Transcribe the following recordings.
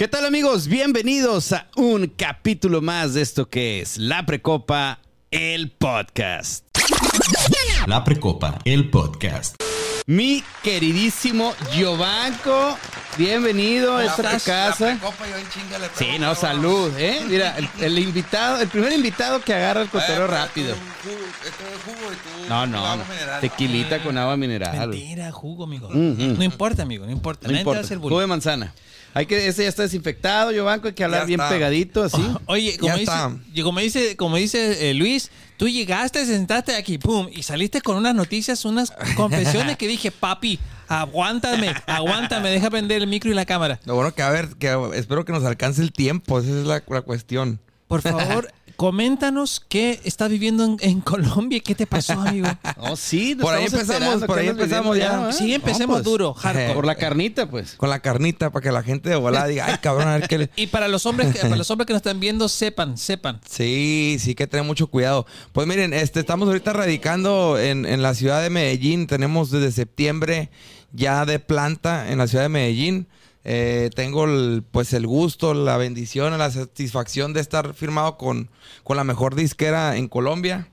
¿Qué tal amigos? Bienvenidos a un capítulo más de esto que es La Precopa, el podcast. La Precopa, el podcast. Mi queridísimo Giovanco, bienvenido a esta tu casa. Sí, no, salud, ¿eh? Mira, el, el invitado, el primer invitado que agarra el cotero rápido. No, no, no. tequilita con agua mineral. Mentira, jugo, amigo. Mm, mm. No importa, amigo, no importa. No importa. Jugo de manzana. Hay que, ese ya está desinfectado, Giovanco, hay que hablar Ya bien está. pegadito, así. Oye, como Ya dice, está. y como dice, como dice eh, Luis, tú llegaste, sentaste aquí, pum, y saliste con unas noticias, unas confesiones que dije, papi, aguántame, aguántame, deja prender el micro y la cámara. Lo bueno que a ver, que espero que nos alcance el tiempo, esa es la, la cuestión. Por favor, coméntanos qué estás viviendo en, en Colombia, qué te pasó, amigo. Oh, sí, Por ahí empezamos, por ahí empezamos ya. ¿eh? Sí, empecemos No, pues, duro, hardcore. Por la carnita, pues. Con la carnita para que la gente de volada diga, ay cabrón, a ver qué le... Y para los hombres, que, para los hombres que nos están viendo, sepan, sepan. Sí, sí que tener mucho cuidado. Pues miren, este, estamos ahorita radicando en, en la ciudad de Medellín. Tenemos desde septiembre ya de planta en la ciudad de Medellín. Eh, tengo el, pues el gusto, la bendición, la satisfacción de estar firmado con, con la mejor disquera en Colombia.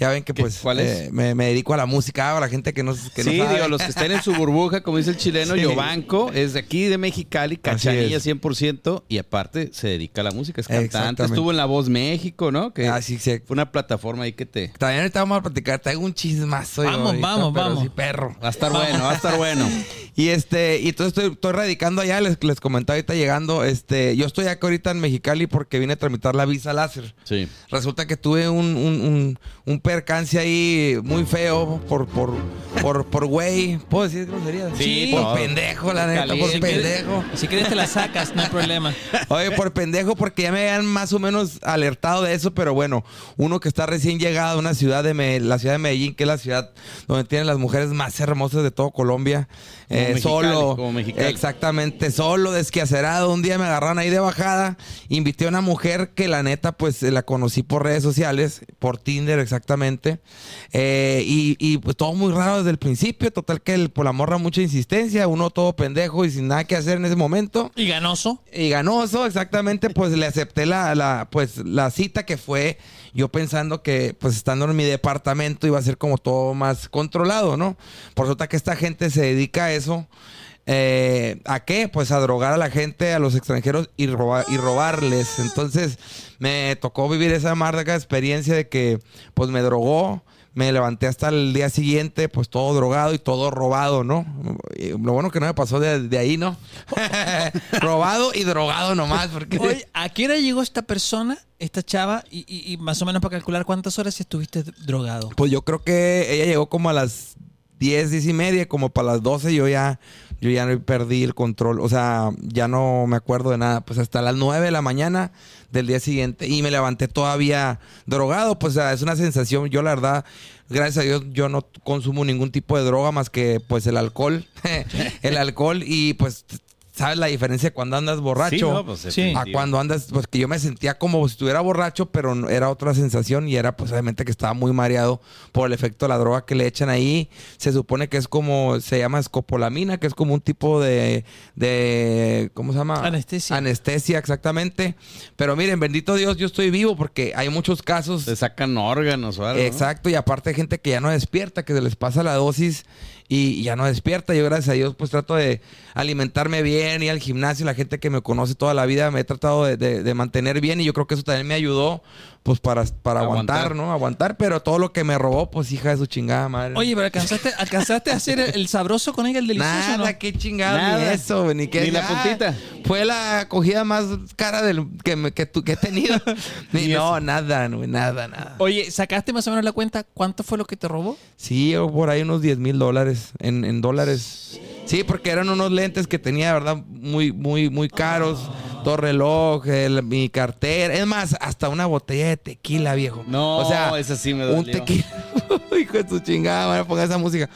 Ya ven que pues ¿Cuál es? eh, me, me dedico a la música, a la gente que no, que no sí, sabe. digo, los que estén en su burbuja, como dice el chileno, Sí. Giovanco, es de aquí de Mexicali, cachanilla es. 100%, y aparte se dedica a la música, es cantante. Estuvo en La Voz México, ¿no? Que Ah, sí, sí. fue una plataforma ahí que te... También ahorita vamos a platicar, traigo un chismazo. yo Vamos, ahorita, vamos, pero vamos. sí, perro. Va a estar bueno, va a estar bueno. Y este, y entonces estoy, estoy radicando allá, les, les comentaba ahorita llegando, este, yo estoy acá ahorita en Mexicali porque vine a tramitar la visa láser. Sí. Resulta que tuve un, un, un, un percance ahí muy feo por, por, por, por güey. ¿Puedo decir groserías? Sí, por todo. pendejo, la neta, por pendejo. Si quieres te la sacas, no hay problema. Oye, por pendejo, porque ya me habían más o menos alertado de eso, pero bueno, uno que está recién llegado a una ciudad de Me- la ciudad de Medellín, que es la ciudad donde tienen las mujeres más hermosas de todo Colombia, Como eh, Mexicali, solo, como exactamente, solo, desquiacerado, un día me agarraron ahí de bajada, invité a una mujer que la neta, pues la conocí por redes sociales, por Tinder exactamente, eh, y, y, pues todo muy raro desde el principio, total que el, por la morra mucha insistencia, uno todo pendejo y sin nada que hacer en ese momento. Y ganoso. Y ganoso, exactamente, pues le acepté la, la, pues, la cita que fue yo pensando que pues estando en mi departamento iba a ser como todo más controlado, ¿no? Por resulta que esta gente se dedica a eso. Eh, ¿A qué? Pues a drogar a la gente, a los extranjeros y, roba- y robarles. Entonces me tocó vivir esa amarga experiencia de que pues me drogó. Me levanté hasta el día siguiente, pues todo drogado y todo robado, ¿no? Y lo bueno que no me pasó de, de ahí, ¿no? robado y drogado nomás, porque... Oye, ¿a qué hora llegó esta persona, esta chava, y, y- y más o menos para calcular cuántas horas estuviste drogado? Pues yo creo que ella llegó como a las 10, 10 y media, como para las 12 yo ya, yo ya perdí el control, o sea, ya no me acuerdo de nada, pues hasta las 9 de la mañana del día siguiente y me levanté todavía drogado, pues es una sensación, yo la verdad, gracias a Dios yo no consumo ningún tipo de droga más que pues el alcohol, el alcohol y pues sabes la diferencia cuando andas borracho Sí, no, pues, Sí. a cuando andas, pues que yo me sentía como si estuviera borracho, pero no- era otra sensación y era pues obviamente que estaba muy mareado por el efecto de la droga que le echan ahí. Se supone que es como, se llama escopolamina, que es como un tipo de, de ¿cómo se llama? Anestesia. Anestesia, exactamente. Pero miren, bendito Dios, yo estoy vivo porque hay muchos casos Te sacan órganos o algo. ¿no? Exacto, y aparte hay gente que ya no despierta, que se les pasa la dosis y, ya no despierta. Yo gracias a Dios pues trato de alimentarme bien, ir al gimnasio, la gente que me conoce toda la vida me he tratado de- de mantener bien y yo creo que eso también me ayudó pues para, para aguantar, Aguantar. ¿no? Aguantar, pero todo lo que me robó pues hija de su chingada madre. Oye, pero alcanzaste, alcanzaste a hacer el, el sabroso con ella, el delicioso, Nada, ¿no? qué chingado, ni eso, ni que Ni la puntita. Fue la acogida más cara del, que, me- que, tu- que he tenido. Ni- Ni no, nada, no, nada, nada. Oye, ¿sacaste más o menos la cuenta? ¿Cuánto fue lo que te robó? Sí, o por ahí unos 10 mil dólares en, en dólares. Sí, porque eran unos lentes que tenía, ¿verdad? Muy, muy, muy caros. Dos relojes, el- mi cartera. Es más, hasta una botella de tequila, viejo. No, o sea, esa sí me Un dolió. tequila. Hijo de su chingada, van a poner esa música.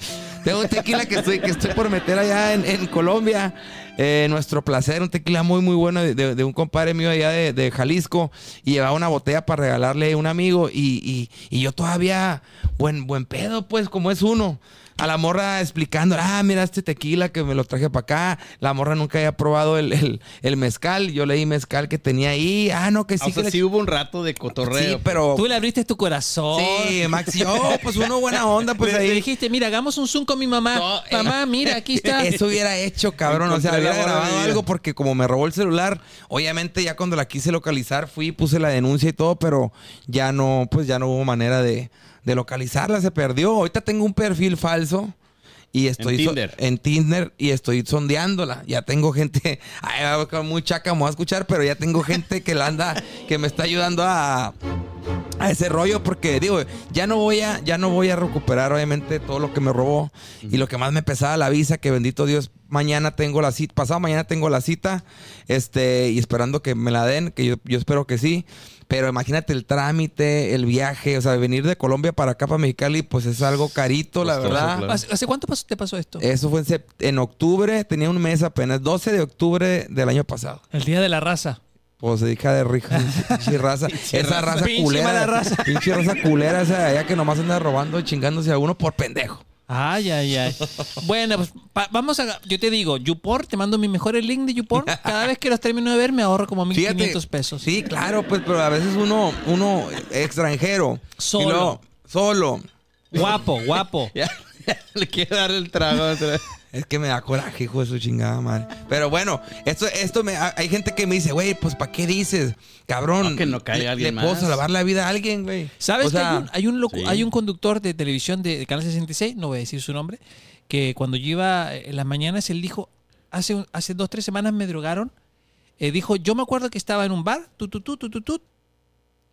Tengo un tequila que estoy, que estoy por meter allá en, en Colombia. Eh, nuestro placer, un tequila muy, muy bueno de, de- de un compadre mío allá de, de Jalisco. Y llevaba una botella para regalarle a un amigo. Y, y- y yo todavía, buen, buen pedo, pues, como es uno. A la morra explicando, ah, mira este tequila que me lo traje para acá. La morra nunca había probado el, el, mezcal. Yo leí mezcal que tenía ahí. Ah, no, que sí. O sea, sí hubo un rato de cotorreo. Sí, pero... Tú le abriste tu corazón. Sí, Max. Yo, pues uno buena onda, pues ahí. Le dijiste, mira, hagamos un Zoom con mi mamá. Eh, mamá, mira, aquí está. Eso hubiera hecho, cabrón. O sea, hubiera grabado algo porque como me robó el celular, obviamente ya cuando la quise localizar fui, puse la denuncia y todo, pero ya no, pues ya no hubo manera de, de localizarla, se perdió. Ahorita tengo un perfil falso y estoy en Tinder. en Tinder y estoy sondeándola. Ya tengo gente, ay, muy chaca, me voy a escuchar, pero ya tengo gente que la anda, que me está ayudando a, a ese rollo porque digo, ya no voy a ya no voy a recuperar obviamente todo lo que me robó y lo que más me pesaba la visa, que bendito Dios, mañana tengo la cita, pasado mañana tengo la cita, este y esperando que me la den, que yo, yo espero que sí. Pero imagínate el trámite, el viaje, o sea, venir de Colombia para acá, para Mexicali, pues es algo carito, la verdad. ¿Hace, cuánto te pasó esto? Eso fue en, en, octubre, tenía un mes apenas, 12 de octubre del año pasado. El día de la raza. Pues se dedica de rija, pinche raza. esa raza culera. Pinche raza culera esa de allá que nomás anda robando y chingándose a uno por pendejo. Ay, ay, ay. bueno, pues vamos a. Yo te digo, YouPorn, te mando mi mejor link de YouPorn. Cada vez que los termino de ver, me ahorro como 1500 pesos. Sí, claro, pues, pero a veces uno, uno extranjero. Solo. solo. Guapo, guapo. Le quiero dar el trago. Es que me da coraje, hijo de su chingada madre. Pero bueno, esto, esto me, hay gente que me dice, güey, pues ¿para qué dices? Cabrón. que no caiga alguien le, puedo salvar la vida a alguien, güey. ¿Sabes que hay un, hay, un conductor de televisión de, Canal 66, no voy a decir su nombre, que cuando yo iba en las mañanas, él dijo, hace, hace dos, tres semanas me drogaron. Eh, dijo, yo me acuerdo que estaba en un bar, tu, tu, tu, tu, tu, tu,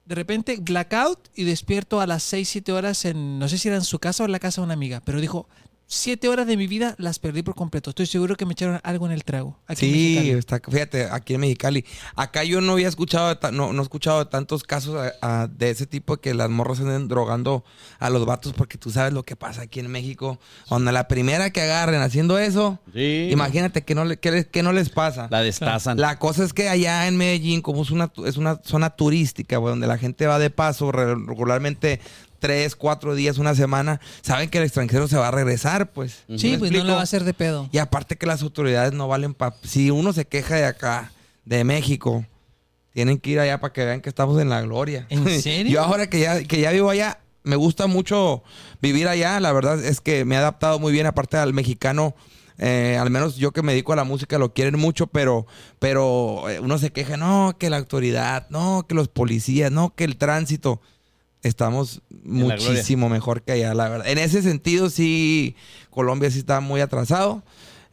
de repente blackout y despierto a las 6, 7 horas en, no sé si era en su casa o en la casa de una amiga, pero dijo, siete horas de mi vida las perdí por completo. Estoy seguro que me echaron algo en el trago. sí, está, fíjate, aquí en Mexicali. Acá yo no había escuchado, no, no he escuchado tantos casos de ese tipo que las morras anden drogando a los vatos porque tú sabes lo que pasa aquí en México. Cuando la primera que agarren haciendo eso, imagínate que no, le, que, no les pasa. La destazan. La cosa es que allá en Medellín, como es una, es una zona turística, donde la gente va de paso regularmente tres, cuatro días, una semana, saben que el extranjero se va a regresar, pues. Sí, pues no le va a hacer de pedo. Y aparte que las autoridades no valen para... Si uno se queja de acá, de México, tienen que ir allá para que vean que estamos en la gloria. ¿En serio? Yo ahora que ya, que ya vivo allá, me gusta mucho vivir allá. La verdad es que me he adaptado muy bien, aparte al mexicano. Eh, al menos yo que me dedico a la música lo quieren mucho, pero, pero eh, uno se queja, no, que la autoridad, no, que los policías, no, que el tránsito estamos muchísimo mejor que allá, la verdad. En ese sentido, sí, Colombia sí está muy atrasado.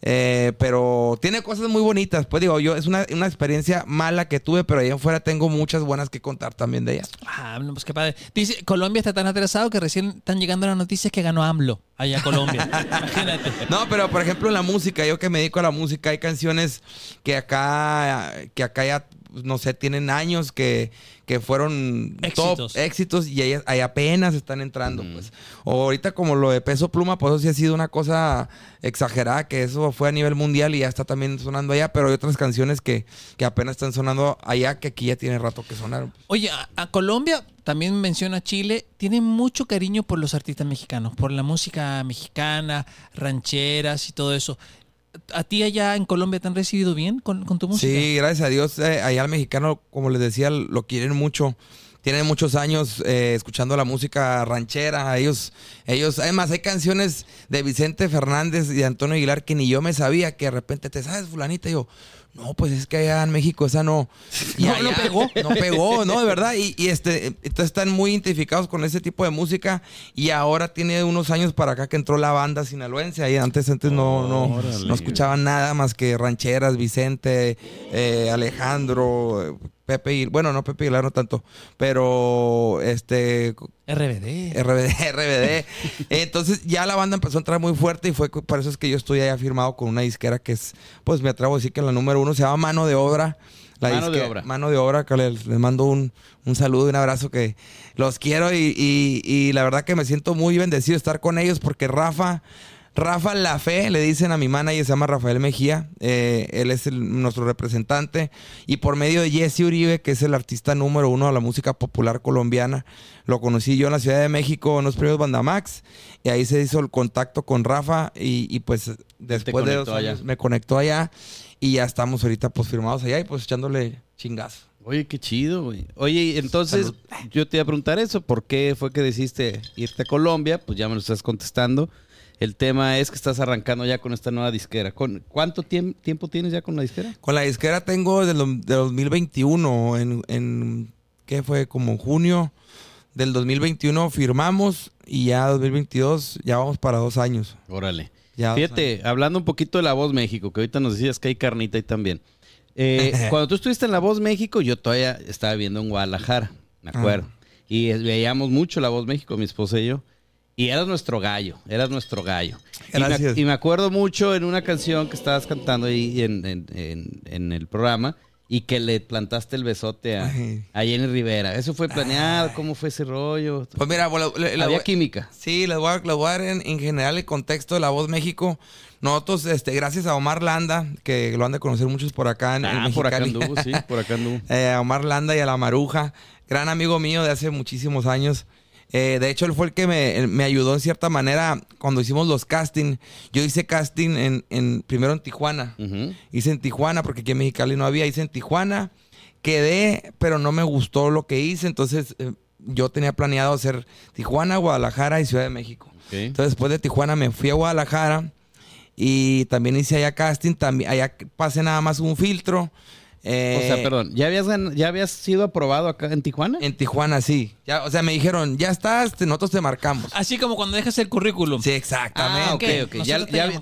Eh, pero tiene cosas muy bonitas. Pues digo, yo es una, experiencia mala que tuve, pero allá afuera tengo muchas buenas que contar también de ellas. Ah, pues qué padre. Dice, Colombia está tan atrasado que recién están llegando las noticias que ganó AMLO allá a Colombia. Imagínate. No, pero por ejemplo en la música, yo que me dedico a la música, hay canciones que acá, que acá ya, no sé, tienen años que que fueron éxitos. top éxitos y ahí, apenas están entrando, pues. O ahorita como lo de Peso Pluma, pues eso sí ha sido una cosa exagerada, que eso fue a nivel mundial y ya está también sonando allá, pero hay otras canciones que, que apenas están sonando allá que aquí ya tiene rato que sonaron. Oye, a, Colombia, también menciona Chile, tiene mucho cariño por los artistas mexicanos, por la música mexicana, rancheras y todo eso. ¿A ti allá en Colombia te han recibido bien con, tu música? Sí, gracias a Dios. Eh, allá al mexicano, como les decía, lo quieren mucho. Tienen muchos años eh, escuchando la música ranchera. Ellos, ellos, además hay canciones de Vicente Fernández y de Antonio Aguilar que ni yo me sabía, que de repente te sabes, fulanita, y yo, no, pues es que allá en México esa no. no, no pegó. No pegó, no, de verdad. Y, este, entonces están muy identificados con ese tipo de música. Y ahora tiene unos años para acá que entró la banda sinaloense. Ahí antes, antes no, no, no escuchaban nada más que rancheras, Vicente, eh, Alejandro, Pepe y bueno, no Pepe Aguilar no tanto, pero este RBD. RBD, RBD. Entonces ya la banda empezó a entrar muy fuerte y fue por eso es que yo estoy ahí firmado con una disquera que es, pues me atrevo a decir que la número uno se llama Mano de Obra. La mano de obra. Mano de obra, que les, mando un, saludo y un abrazo que los quiero y, y, y la verdad que me siento muy bendecido de estar con ellos porque Rafa Rafa La Fe, le dicen a mi manager, se llama Rafael Mejía. Eh, él es nuestro representante. Y por medio de Jesse Uribe, que es el artista número uno de la música popular colombiana, lo conocí yo en la Ciudad de México en los premios Bandamax. Y ahí se hizo el contacto con Rafa. Y, pues después de dos años me conectó allá. Y ya estamos ahorita pues firmados allá y pues echándole chingazo. Oye, qué chido, güey. Oye, entonces yo te iba a preguntar eso. ¿Por qué fue que decidiste irte a Colombia? Pues ya me lo estás contestando. El tema es que estás arrancando ya con esta nueva disquera. ¿Con ¿Cuánto tiempo tienes ya con la disquera? Con la disquera tengo desde el 2021. En, en, ¿Qué fue? Como junio del 2021 firmamos y ya 2022 ya vamos para dos años. Órale. Fíjate, hablando un poquito de La Voz México, que ahorita nos decías que hay carnita ahí también. Eh, cuando tú estuviste en La Voz México, yo todavía estaba viviendo en Guadalajara, me acuerdo. Ah. Y veíamos mucho La Voz México, mi esposa y yo. Y eras nuestro gallo, eras nuestro gallo. Y me, acuerdo mucho en una canción que estabas cantando ahí en, el programa y que le plantaste el besote a, Jenny Rivera. ¿Eso fue planeado? ¿Cómo fue ese rollo? Pues mira, la, había química. Sí, les voy a, dar en, general el contexto de La Voz México. Nosotros, este, gracias a Omar Landa, que lo han de conocer muchos por acá en, ah, por acá anduvo, sí, por acá anduvo. Eh, a Omar Landa y a La Maruja, gran amigo mío de hace muchísimos años. Eh, de hecho, él fue el que me, ayudó en cierta manera cuando hicimos los casting. Yo hice casting en, en primero en Tijuana. Hice en Tijuana porque aquí en Mexicali no había. Hice en Tijuana. Quedé, pero no me gustó lo que hice. Entonces, eh, yo tenía planeado hacer Tijuana, Guadalajara y Ciudad de México. Entonces, después de Tijuana me fui a Guadalajara y también hice allá casting. También, allá pasé nada más un filtro o sea, eh, perdón, ¿ya habías, ¿ya habías sido aprobado acá en Tijuana? En Tijuana, sí. Ya, o sea, me dijeron, ya estás, nosotros te marcamos. Así como cuando dejas el currículum. Sí, exactamente. Ah, ok, ok.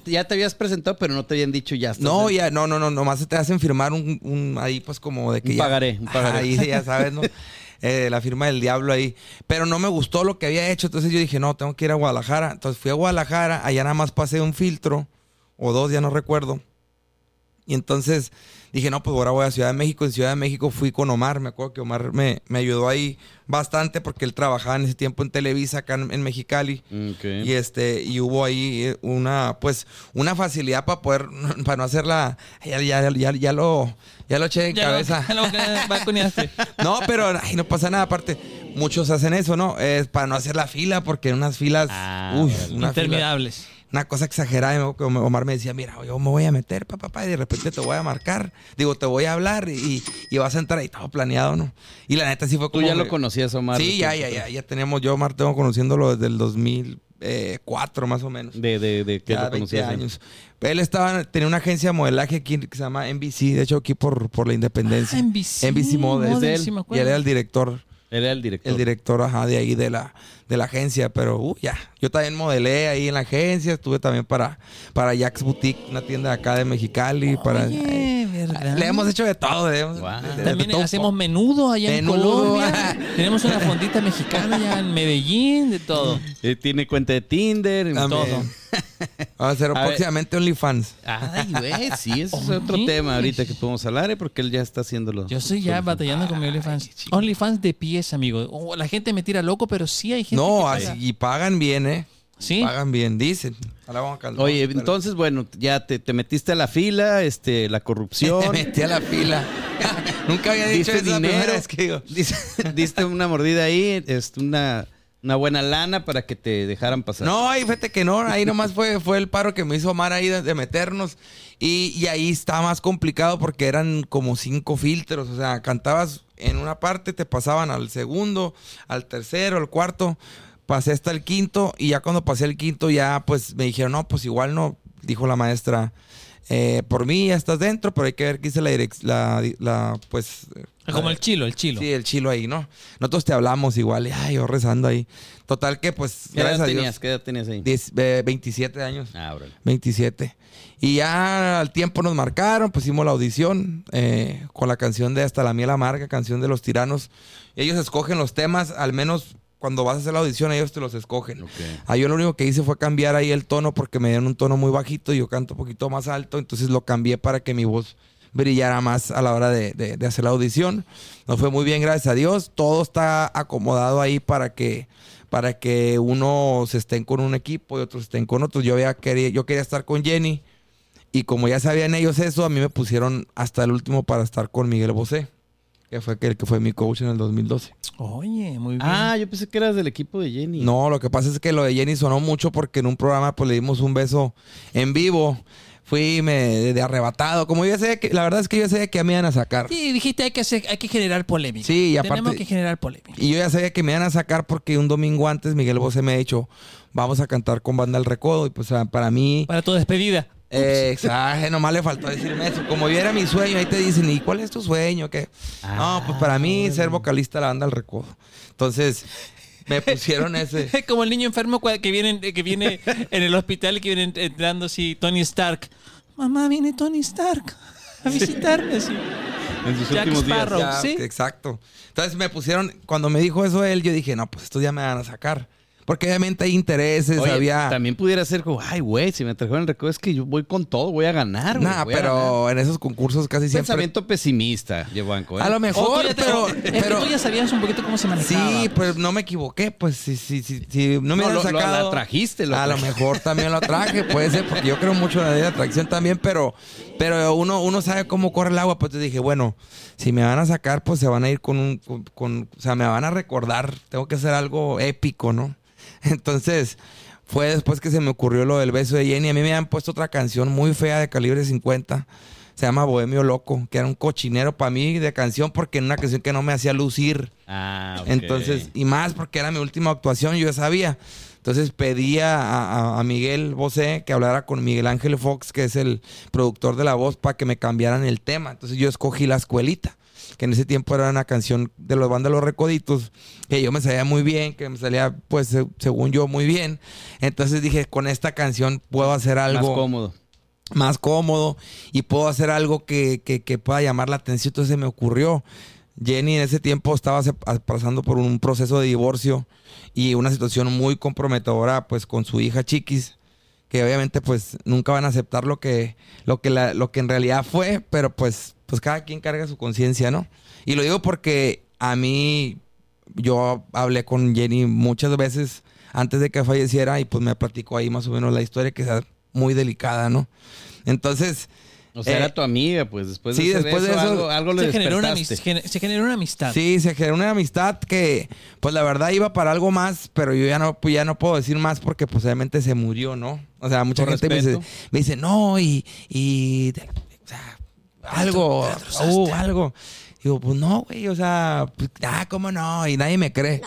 Ya, te habías presentado, pero no te habían dicho ya. no, ya, no, no, no, nomás te hacen firmar un, ahí pues como de que un Pagaré, un pagaré. Ahí ya sabes, ¿no? Eh, la firma del diablo ahí. Pero no me gustó lo que había hecho, entonces yo dije, no, tengo que ir a Guadalajara. Entonces fui a Guadalajara, allá nada más pasé un filtro, o dos, ya no recuerdo. Y entonces dije, no, pues ahora voy a Ciudad de México. En Ciudad de México fui con Omar. Me acuerdo que Omar me, me ayudó ahí bastante porque él trabajaba en ese tiempo en Televisa acá en, Mexicali. Y este, y hubo ahí eh, una, pues, una facilidad para poder, para no hacerla. Ya, ya, ya, ya lo, ya lo eché en cabeza. no, pero no pasa nada. Aparte, muchos hacen eso, ¿no? Es para no hacer la fila, porque en unas filas. Ah, uy, interminables una cosa exagerada. Y Omar me decía, mira, yo me voy a meter, papá, y de repente te voy a marcar. Digo, te voy a hablar y, vas a entrar y todo planeado, ¿no? Y la neta sí fue como... ¿Tú ya lo conocías, Omar? Sí, ya, ya, ya, ya tenemos, yo Omar tengo conociéndolo desde el 2004 más o menos. ¿De, de, de qué lo conocías? años. Él estaba, tenía una agencia de modelaje aquí que se llama NBC, de hecho aquí por, por la independencia. Ah, NBC. NBC Models. él, y él era el director. Él era el director. El director, ajá, de ahí de la, de la agencia, pero uh, ya. Yo también modelé ahí en la agencia, estuve también para, para Jack's Boutique, una tienda acá de Mexicali. para, Le hemos hecho de todo. también hacemos menudo allá en Colombia. Tenemos una fondita mexicana allá en Medellín, de todo. Tiene cuenta de Tinder, y todo. Vamos a hacer próximamente OnlyFans. Ay, güey, sí, ese es otro tema ahorita que podemos hablar, ¿eh? porque él ya está haciéndolo. Yo estoy ya batallando con mi OnlyFans. OnlyFans de pies, amigo. Oh, la gente me tira loco, pero sí hay gente No, y pagan bien, ¿eh? Sí. Pagan bien, dicen. Oye, entonces, bueno, ya te, metiste a la fila, este, la corrupción. te metí a la fila. Nunca había dicho diste dinero. que Diste, una mordida ahí, este, una una buena lana para que te dejaran pasar. No, ahí fíjate que no, ahí nomás fue, fue el paro que me hizo Omar ahí de, meternos. Y, ahí está más complicado porque eran como cinco filtros. O sea, cantabas en una parte, te pasaban al segundo, al tercero, al cuarto. Pasé hasta el quinto y ya cuando pasé el quinto ya pues me dijeron, no, pues igual no, dijo la maestra. Eh, por mí ya estás dentro, pero hay que ver qué dice la, la, pues... Como el chilo, el chilo. Sí, el chilo ahí, ¿no? Nosotros te hablamos igual, ay, yo rezando ahí. Total que, pues, ¿Qué edad tenías? ¿Qué edad tenías ahí? 27 años. Ah, bro. 27. Y ya al tiempo nos marcaron, pues hicimos la audición eh, con la canción de Hasta la miel amarga, canción de los tiranos. Ellos escogen los temas, al menos cuando vas a hacer la audición, ellos te los escogen. Ahí yo lo único que hice fue cambiar ahí el tono porque me dieron un tono muy bajito y yo canto un poquito más alto, entonces lo cambié para que mi voz brillara más a la hora de, hacer la audición. Nos fue muy bien, gracias a Dios. Todo está acomodado ahí para que para que unos estén con un equipo y otros estén con otros. Yo, había quería, yo quería estar con Jenny y como ya sabían ellos eso, a mí me pusieron hasta el último para estar con Miguel Bosé, que fue el que fue mi coach en el 2012. Oye, muy bien. Ah, yo pensé que eras del equipo de Jenny. No, lo que pasa es que lo de Jenny sonó mucho porque en un programa pues le dimos un beso en vivo. Fui me, de arrebatado. Como yo sé que, la verdad es que yo sabía que me iban a sacar. Sí, dijiste hay que hacer, hay que generar polémica. Sí, y Tenemos aparte- que generar polémica. Y yo ya sabía que me iban a sacar porque un domingo antes Miguel Bosé me ha dicho, vamos a cantar con Banda El Recodo. Y pues para mí... Para tu despedida. Eh, exacto, nomás le faltó decirme eso. Como yo era mi sueño, ahí te dicen, ¿y cuál es tu sueño? ¿Qué? no, pues para mí ser vocalista de la banda El Recodo. Entonces, me pusieron ese. Es como el niño enfermo que viene, que viene en el hospital y que viene entrando así, Tony Stark. Mamá, viene Tony Stark a visitarme así. En sus Jack últimos días. Sparrow. Ya, sí. Exacto. Entonces me pusieron, cuando me dijo eso él, yo dije, no, pues estos ya me van a sacar. Porque obviamente hay intereses, Oye, había... también pudiera ser como, ay, güey, si me trajeron el recuerdo es que yo voy con todo, voy a ganar, güey. Nah, voy a ganar". pero en esos concursos casi siempre... Pensamiento pesimista, Yevanco. ¿eh? A lo mejor, te- pero... es que pero tú ya sabías un poquito cómo se manejaba. Sí, pues no me equivoqué, pues si, si, si, si no me No, lo- lo- sacado. la trajiste, lo a lo mejor también lo traje, puede ser, porque yo creo mucho en la ley de atracción también, pero, pero uno, uno sabe cómo corre el agua, pues te dije, bueno, si me van a sacar, pues se van a ir con un, con, con- o sea, me van a recordar, tengo que hacer algo épico, ¿no? Entonces, fue después que se me ocurrió lo del beso de Jenny. A mí me habían puesto otra canción muy fea de calibre 50. Se llama Bohemio Loco, que era un cochinero para mí de canción porque era una canción que no me hacía lucir. Ah. Entonces, y más porque era mi última actuación, yo ya sabía. Entonces pedí a, a- a Miguel Bosé que hablara con Miguel Ángel Fox, que es el productor de la voz, para que me cambiaran el tema. Entonces yo escogí La Escuelita, que en ese tiempo era una canción de los bandas Los Recoditos, que yo me sabía muy bien, que me salía, pues, se- según yo, muy bien. Entonces dije, con esta canción puedo hacer algo Más cómodo. más cómodo y puedo hacer algo que, que- que pueda llamar la atención. Entonces se me ocurrió. Jenny en ese tiempo estaba pasando por un proceso de divorcio y una situación muy comprometedora pues con su hija Chiquis, que obviamente pues nunca van a aceptar lo que, lo que, la- lo que en realidad fue, pero pues, pues cada quien carga su conciencia, ¿no? Y lo digo porque a mí, yo hablé con Jenny muchas veces antes de que falleciera y pues me platicó ahí más o menos la historia que es muy delicada, ¿no? Entonces, O sea, Eh, era tu amiga, pues después de, sí, hacer después de eso, algo, algo le Se generó, una se generó una amistad. sí, se generó una amistad que pues la verdad iba para algo más, pero yo ya no, pues, ya no puedo decir más porque pues obviamente se murió, ¿no? O sea, mucha Por gente me dice, respeto. me dice, no, y, algo, uh, algo. Digo, pues no, güey, o sea, pues, ah, ¿cómo no? Y nadie me cree.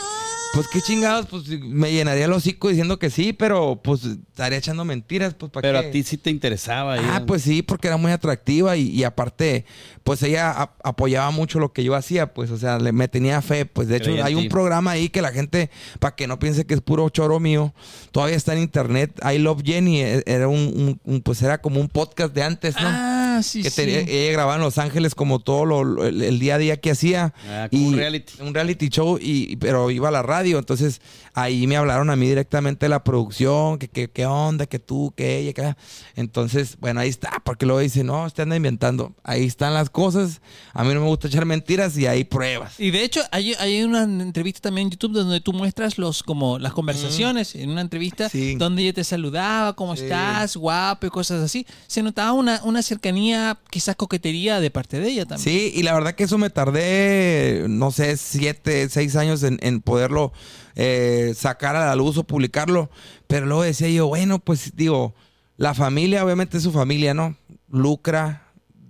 Pues qué chingados, pues me llenaría el hocico diciendo que sí, pero pues estaría echando mentiras, pues para Pero qué. a ti sí te interesaba. Ah, ella. pues sí, porque era muy atractiva y, y aparte, pues ella a- apoyaba mucho lo que yo hacía, pues, o sea, le, me tenía fe, pues, de hecho, Creía hay un programa ahí que la gente, para que no piense que es puro choro mío, todavía está en internet, I Love Jenny, e- era un, un- un- pues, era como un podcast de antes, ¿no? Ah, sí, que sí. ella grababa en Los Ángeles como todo lo- lo- el, el día a día que hacía. Ah, como un reality. Un reality show, y, pero iba a la radio. Entonces ahí me hablaron a mí directamente de la producción, que que- qué onda, que tú, que ella, que... Entonces, bueno, ahí está, porque luego dice, no, usted anda inventando. Ahí están las cosas. A mí no me gusta echar mentiras y hay pruebas. Y de hecho, hay, hay una entrevista también en YouTube donde tú muestras los como las conversaciones en una entrevista Sí. donde ella te saludaba, ¿cómo Sí. estás? Guapo y cosas así. Se notaba una, una cercanía, quizás coquetería de parte de ella también. Sí, y la verdad que eso me tardé, no sé, siete, seis años en, poderlo eh, sacar a la luz o publicarlo. Pero luego decía yo, bueno, pues digo, la familia obviamente su familia, ¿no? Lucra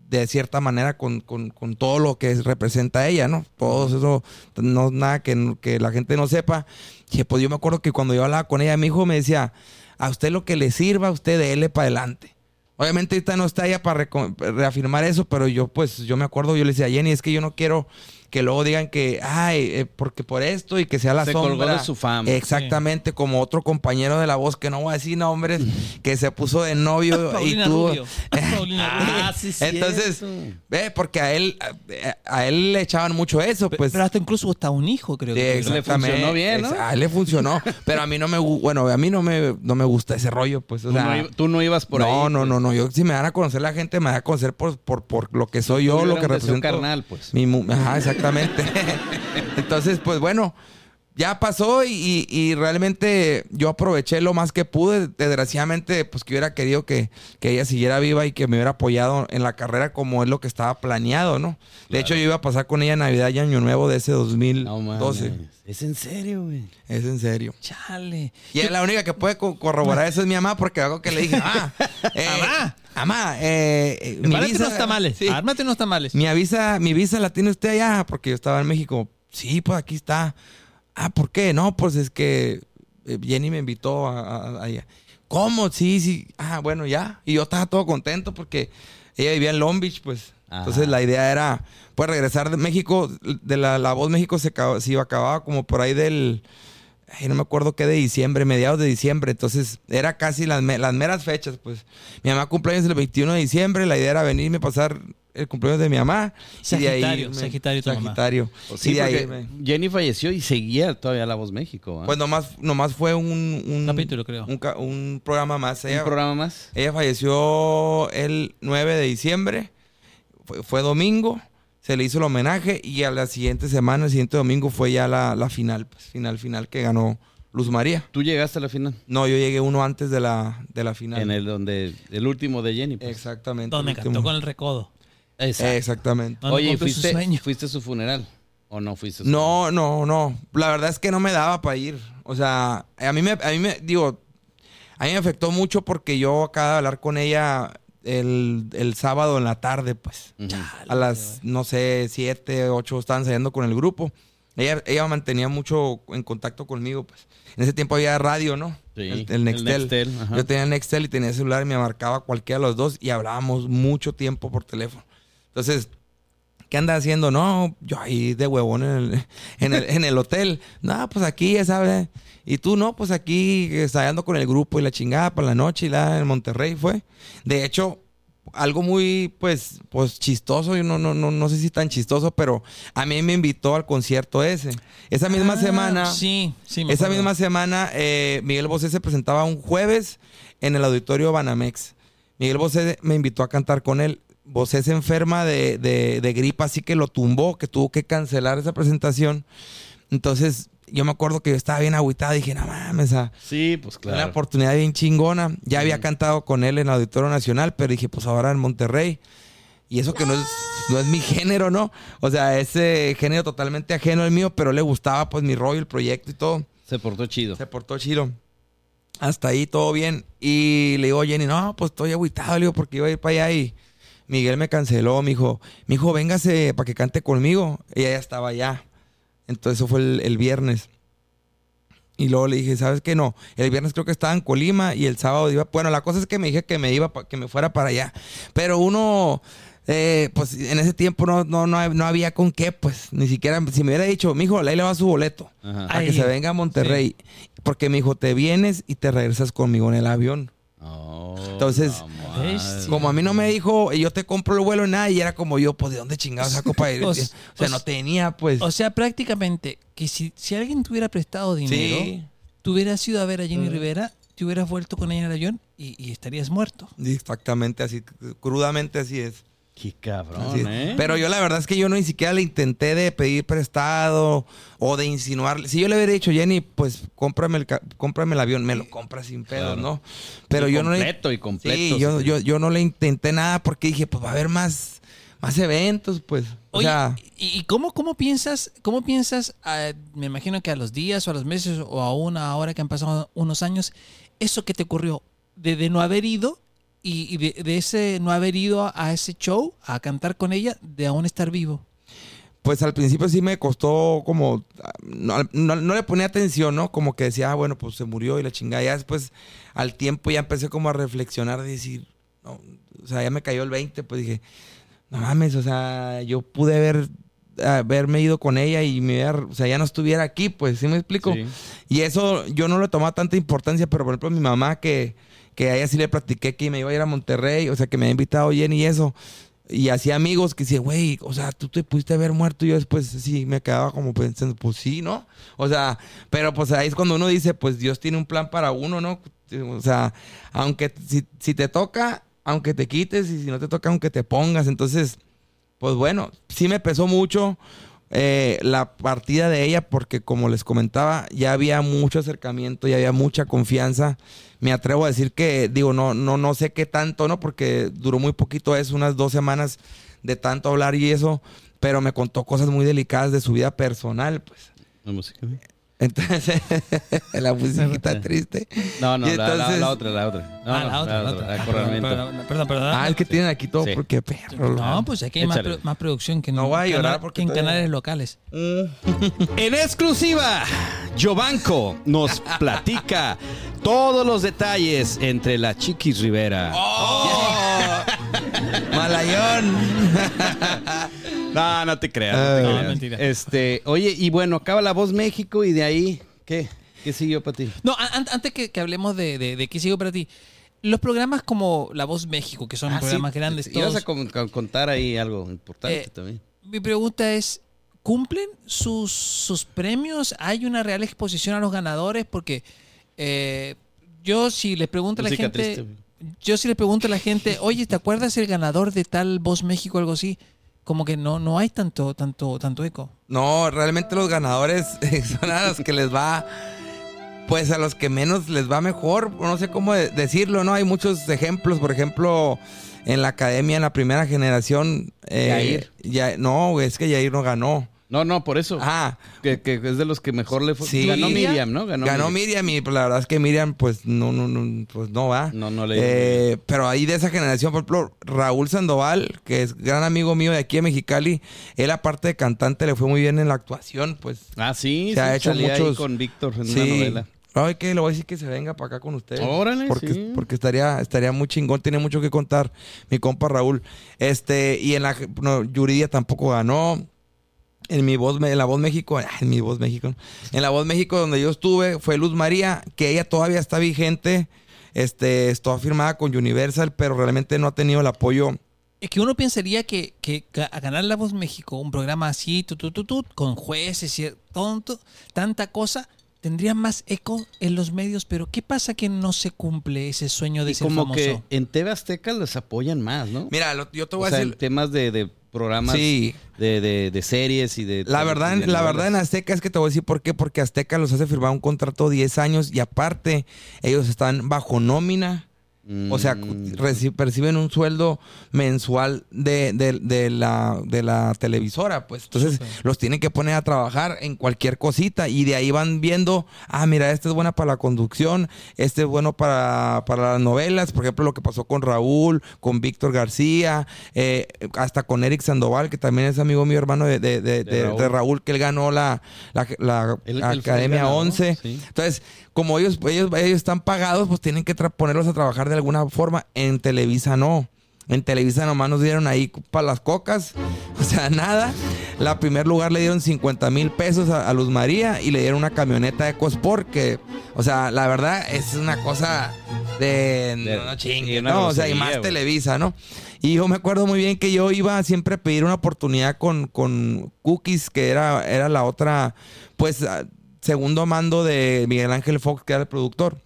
de cierta manera con, con- todo lo que representa ella, ¿no? Todo eso, no nada que, que la gente no sepa. Y pues yo me acuerdo que cuando yo hablaba con ella, mi hijo me decía, a usted lo que le sirva, usted déle para adelante. Obviamente ahorita no está ella para reafirmar eso, pero yo pues yo me acuerdo, yo le decía, Jenny, es que yo no quiero que luego digan que, ay, eh, porque por esto y que sea la Se colgó sombra. de su fama. Exactamente, como otro compañero de la voz, que no voy a decir nombres, que se puso de novio y Paulina tú... Rubio. Ah, sí, Entonces, cierto. ve, porque a él, a, a él le echaban mucho eso, pues. Pero hasta incluso hasta un hijo, creo Sí, que. Le exactamente. funcionó bien, ¿no? A él le funcionó. Pero a mí no me, bueno, a mí no me, no me gusta ese rollo, pues. O Tú, no, tú no ibas por no, ahí. no, pues. no, no. Yo, si me van a conocer la gente, me van a conocer por, por, por lo que soy yo, lo que represento. carnal, pues. Mi Ajá, exactamente. Entonces, pues bueno, ya pasó y, realmente yo aproveché lo más que pude. Desgraciadamente, pues que hubiera querido que, ella siguiera viva y que me hubiera apoyado en la carrera como es lo que estaba planeado, ¿no? De hecho, yo iba a pasar con ella Navidad y Año Nuevo de ese 2012. es en serio, güey. Es en serio. Chale. Y es la única que puede corroborar eso es mi mamá porque algo que le dije, ah, eh, mamá. Mamá, eh, eh mi visa, unos tamales. Sí. Ármate unos tamales. Mi, avisa, mi visa la tiene usted allá porque yo estaba en México. Sí, pues aquí está. Ah, ¿por qué? No, pues es que eh, Jenny me invitó a, ¿Cómo? Sí, sí. Ah, bueno, ya. Y yo estaba todo contento porque ella vivía en Long Beach, pues. Entonces la idea era, pues, regresar de México. De la, Voz México se, se iba a acabar como por ahí del... no me acuerdo qué de diciembre, mediados de diciembre. Entonces, era casi las, las meras fechas, pues. Mi mamá cumpleaños el 21 de diciembre. La idea era venirme a pasar el cumpleaños de mi mamá. Sagitario, Sagitario, tu Sagitario. Sí, Jenny falleció y seguía todavía La Voz México. Pues nomás, nomás fue un, un capítulo, creo. Un, programa más. ¿Un programa más? Ella falleció el 9 de diciembre. Fue, domingo. Se le hizo el homenaje y a la siguiente semana, el siguiente domingo, fue ya la, la final. Pues, final, final que ganó Luz María. ¿Tú llegaste a la final? No, yo llegué uno antes de la, de la final. En el donde el último de Jenny. Pues. Exactamente. Donde cantó con el recodo. Exactamente. Oye, ¿fuiste, ¿fuiste a su funeral? ¿O no fuiste? no, no, no. La verdad es que no me daba para ir. O sea, a mí me, a mí me, digo, a mí me afectó mucho porque yo acabo de hablar con ella el, sábado en la tarde, pues. A las, no sé, siete, ocho estaban saliendo con el grupo. Ella, ella mantenía mucho en contacto conmigo, pues. En ese tiempo había radio, ¿no? Sí, el, Nextel. Yo tenía Nextel y tenía celular y me marcaba cualquiera de los dos y hablábamos mucho tiempo por teléfono. Entonces, ¿qué anda haciendo? No, yo ahí de huevón en el, en el, hotel. No, pues aquí, ya sabes. Y tú, no, pues aquí ensayando con el grupo y la chingada para la noche y la en Monterrey fue. De hecho, algo muy, pues, pues chistoso, yo no, no, no, no sé si tan chistoso, pero a mí me invitó al concierto ese. Esa misma ah, semana, sí, sí, esa misma semana, eh, Miguel Bosé se presentaba un jueves en el auditorio Banamex. Miguel Bosé me invitó a cantar con él. Bosé se enferma de, de, gripa, así que lo tumbó, que tuvo que cancelar esa presentación. Entonces, yo me acuerdo que yo estaba bien agüitado. Dije, no mames, a, sí, pues claro. Una oportunidad bien chingona. Ya había cantado con él en el Auditorio Nacional, pero dije, pues ahora en Monterrey. Y eso que no es, no es mi género, ¿no? O sea, ese género totalmente ajeno al mío, pero le gustaba pues mi rollo, el proyecto y todo. Se portó chido. Se portó chido. Hasta ahí todo bien. Y le digo, Jenny, no, pues estoy agüitado, le digo, porque iba a ir para allá y Miguel me canceló, me dijo, mi hijo, véngase para que cante conmigo. Ella ya estaba allá. Entonces eso fue el, viernes. Y luego le dije, ¿sabes qué? No, el viernes creo que estaba en Colima y el sábado iba. Bueno, la cosa es que me dije que me iba, que me fuera para allá. Pero uno, eh, pues en ese tiempo no, no, no, había con qué, pues ni siquiera, si me hubiera dicho, mi hijo, ahí le va su boleto a que se venga a Monterrey. Porque mi hijo, te vienes y te regresas conmigo en el avión. Entonces, como a mí no me dijo, yo te compro el vuelo y nada, y era como yo, pues, ¿de dónde chingados saco para ir? o, sea, no tenía, pues. O sea, prácticamente, que si, si alguien te hubiera prestado dinero, sí. tú hubieras ido a ver a Jenny Rivera, te hubieras vuelto con ella en el avión y estarías muerto. Exactamente así, crudamente así es. Qué cabrón, ¿eh? Pero yo la verdad es que yo no ni siquiera le intenté de pedir prestado o de insinuarle. Si yo le hubiera dicho, Jenny, pues cómprame el, cómprame el avión, me lo compra sin pedos, ¿no? Pero yo no le... Completo y completo. Sí, yo, yo, no le intenté nada porque dije, pues va a haber más, más eventos, pues. O sea... ¿y cómo, cómo piensas, cómo piensas, ah, me imagino que a los días o a los meses o a una hora que han pasado unos años, eso que te ocurrió de, de no haber ido y, de, ese no haber ido a, ese show a cantar con ella, de aún estar vivo? Pues al principio sí me costó como, no, le ponía atención, ¿no? Como que decía, ah, bueno, pues se murió y la chingada. Ya después, al tiempo ya empecé como a reflexionar, de decir, no, o sea, ya me cayó el 20, pues dije, no mames, o sea, yo pude haber haberme ido con ella y me o sea, ya no estuviera aquí, pues, ¿sí me explico? Y eso yo no le tomaba tanta importancia, pero por ejemplo mi mamá que que a ella sí le platiqué que me iba a ir a Monterrey, o sea, que me había invitado Jenny y eso. Y hacía amigos que decían, güey, o sea, tú te pudiste haber muerto. Y yo después sí me quedaba como pensando, pues sí, ¿no? O sea, pero pues ahí es cuando uno dice, pues Dios tiene un plan para uno, ¿no? O sea, aunque si, si te toca, aunque te quites, y si no te toca, aunque te pongas. Entonces, pues bueno, sí me pesó mucho eh, la partida de ella porque como les comentaba, ya había mucho acercamiento, ya había mucha confianza. Me atrevo a decir que, digo, no, no, no sé qué tanto, ¿no? Porque duró muy poquito, es unas dos semanas de tanto hablar y eso, pero me contó cosas muy delicadas de su vida personal, pues. La música. Entonces, la musiquita triste. No, no, la, otra, la otra. No, ah, la otra, la otra. Perdón, perdón, perdón. Ah, el que tienen aquí todo, porque perro. No, pues aquí hay más, más, producción que, no, voy a llorar porque en canales locales. Mm. en exclusiva, Jovanco nos platica todos los detalles entre la Chiquis Rivera. ¡Oh! ¡Malayón! No, no te creas. No, mentira. Este, oye, y bueno, acaba La Voz México y de ahí, ¿qué? ¿Qué siguió para ti? No, antes que, hablemos de, de, qué siguió para ti. Los programas como La Voz México, que son ah, programas grandes. Y vas a contar ahí algo importante eh, también. Mi pregunta es: ¿cumplen sus, sus premios? ¿Hay una real exposición a los ganadores? Porque eh, yo, si les pregunto a la gente. yo, si les pregunto a la gente, oye, ¿te acuerdas el ganador de tal Voz México o algo así? Como que no, no hay tanto, tanto, tanto eco. No, realmente los ganadores son a los que les va, pues a los que menos les va mejor. No sé cómo decirlo, ¿no? Hay muchos ejemplos, por ejemplo, en la academia, en la primera generación. Eh, Ya, no, es que Yair no ganó. No, no, por eso. Ah. Que, es de los que mejor le fue. Sí. Ganó Miriam, ¿no? Ganó, Miriam. y pues, la verdad es que Miriam, pues no, no, no, pues no va. No, no le. Eh, pero ahí de esa generación, por ejemplo, Raúl Sandoval, que es gran amigo mío de aquí de Mexicali, él aparte de cantante le fue muy bien en la actuación, pues. Ah, sí. Se ha hecho muchos. con Víctor en una novela. Ay, que le voy a decir que se venga para acá con ustedes. Órale, porque, sí. porque estaría, estaría muy chingón, tiene mucho que contar mi compa Raúl. Este, y en la no, Yuridia tampoco ganó en mi voz, en la voz México, en mi voz México, en la voz México donde yo estuve fue Luz María, que ella todavía está vigente, este, está firmada con Universal, pero realmente no ha tenido el apoyo. Es que uno pensaría que, que a ganar la voz México, un programa así, tu, tu, tu, con jueces y tonto, tanta cosa, tendría más eco en los medios, pero ¿qué pasa que no se cumple ese sueño de y ser como que en TV Azteca les apoyan más, ¿no? Mira, yo te voy a decir... temas de programas de, de, series y de... La verdad, la verdad en Azteca es que te voy a decir por qué, porque Azteca los hace firmar un contrato de 10 años y aparte ellos están bajo nómina o sea, mm. perciben un sueldo mensual de, de, la, de la televisora, pues. Entonces los tienen que poner a trabajar en cualquier cosita y de ahí van viendo, ah, mira, este es buena para la conducción, este es bueno para, las novelas, por ejemplo, lo que pasó con Raúl, con Víctor García, eh, hasta con Eric Sandoval, que también es amigo mío, hermano de, de, Raúl. que él ganó la, la, Academia 11. Entonces, como ellos, ellos, ellos están pagados, pues tienen que ponerlos a trabajar de alguna forma. En Televisa no. En Televisa nomás nos dieron ahí para las cocas. O sea, nada. La primer lugar le dieron 50 mil pesos a, Luz María y le dieron una camioneta de Ecosport que, o sea, la verdad es una cosa de... no, chingue, no, o sea, y más Televisa, ¿no? Y yo me acuerdo muy bien que yo iba siempre a pedir una oportunidad con, con Cookies, que era, era la otra, pues segundo mando de Miguel Ángel Fox, que era el productor.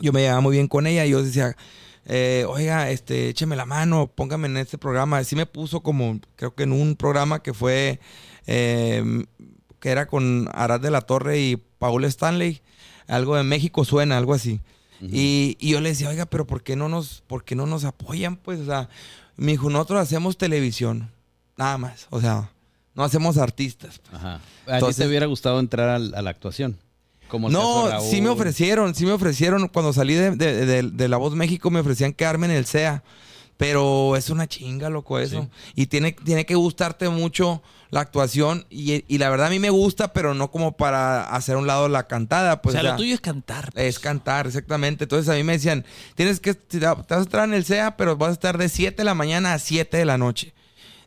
Yo me llevaba muy bien con ella y yo decía, eh, oiga, este, écheme la mano, póngame en este programa. Así me puso como, creo que en un programa que fue, em, que era con Arad de la Torre y Paul Stanley, algo de México suena, algo así. y, y, yo le decía, oiga, pero ¿por qué no nos, por qué no nos apoyan? Pues, o sea, me dijo, nosotros hacemos televisión, nada más, o sea, no hacemos artistas. Pues. Ajá. ¿A ti te hubiera gustado entrar a, la actuación? Como no, sí me ofrecieron, sí me ofrecieron. Cuando salí de, La Voz México me ofrecían quedarme en el SEA. Pero es una chinga, loco, eso. Y tiene, tiene que gustarte mucho la actuación. Y, la verdad a mí me gusta, pero no como para hacer a un lado la cantada. Pues, o sea, lo tuyo es cantar. Pues. Es cantar, exactamente. Entonces a mí me decían, tienes que, te vas a estar en el SEA, pero vas a estar de 7 de la mañana a 7 de la noche.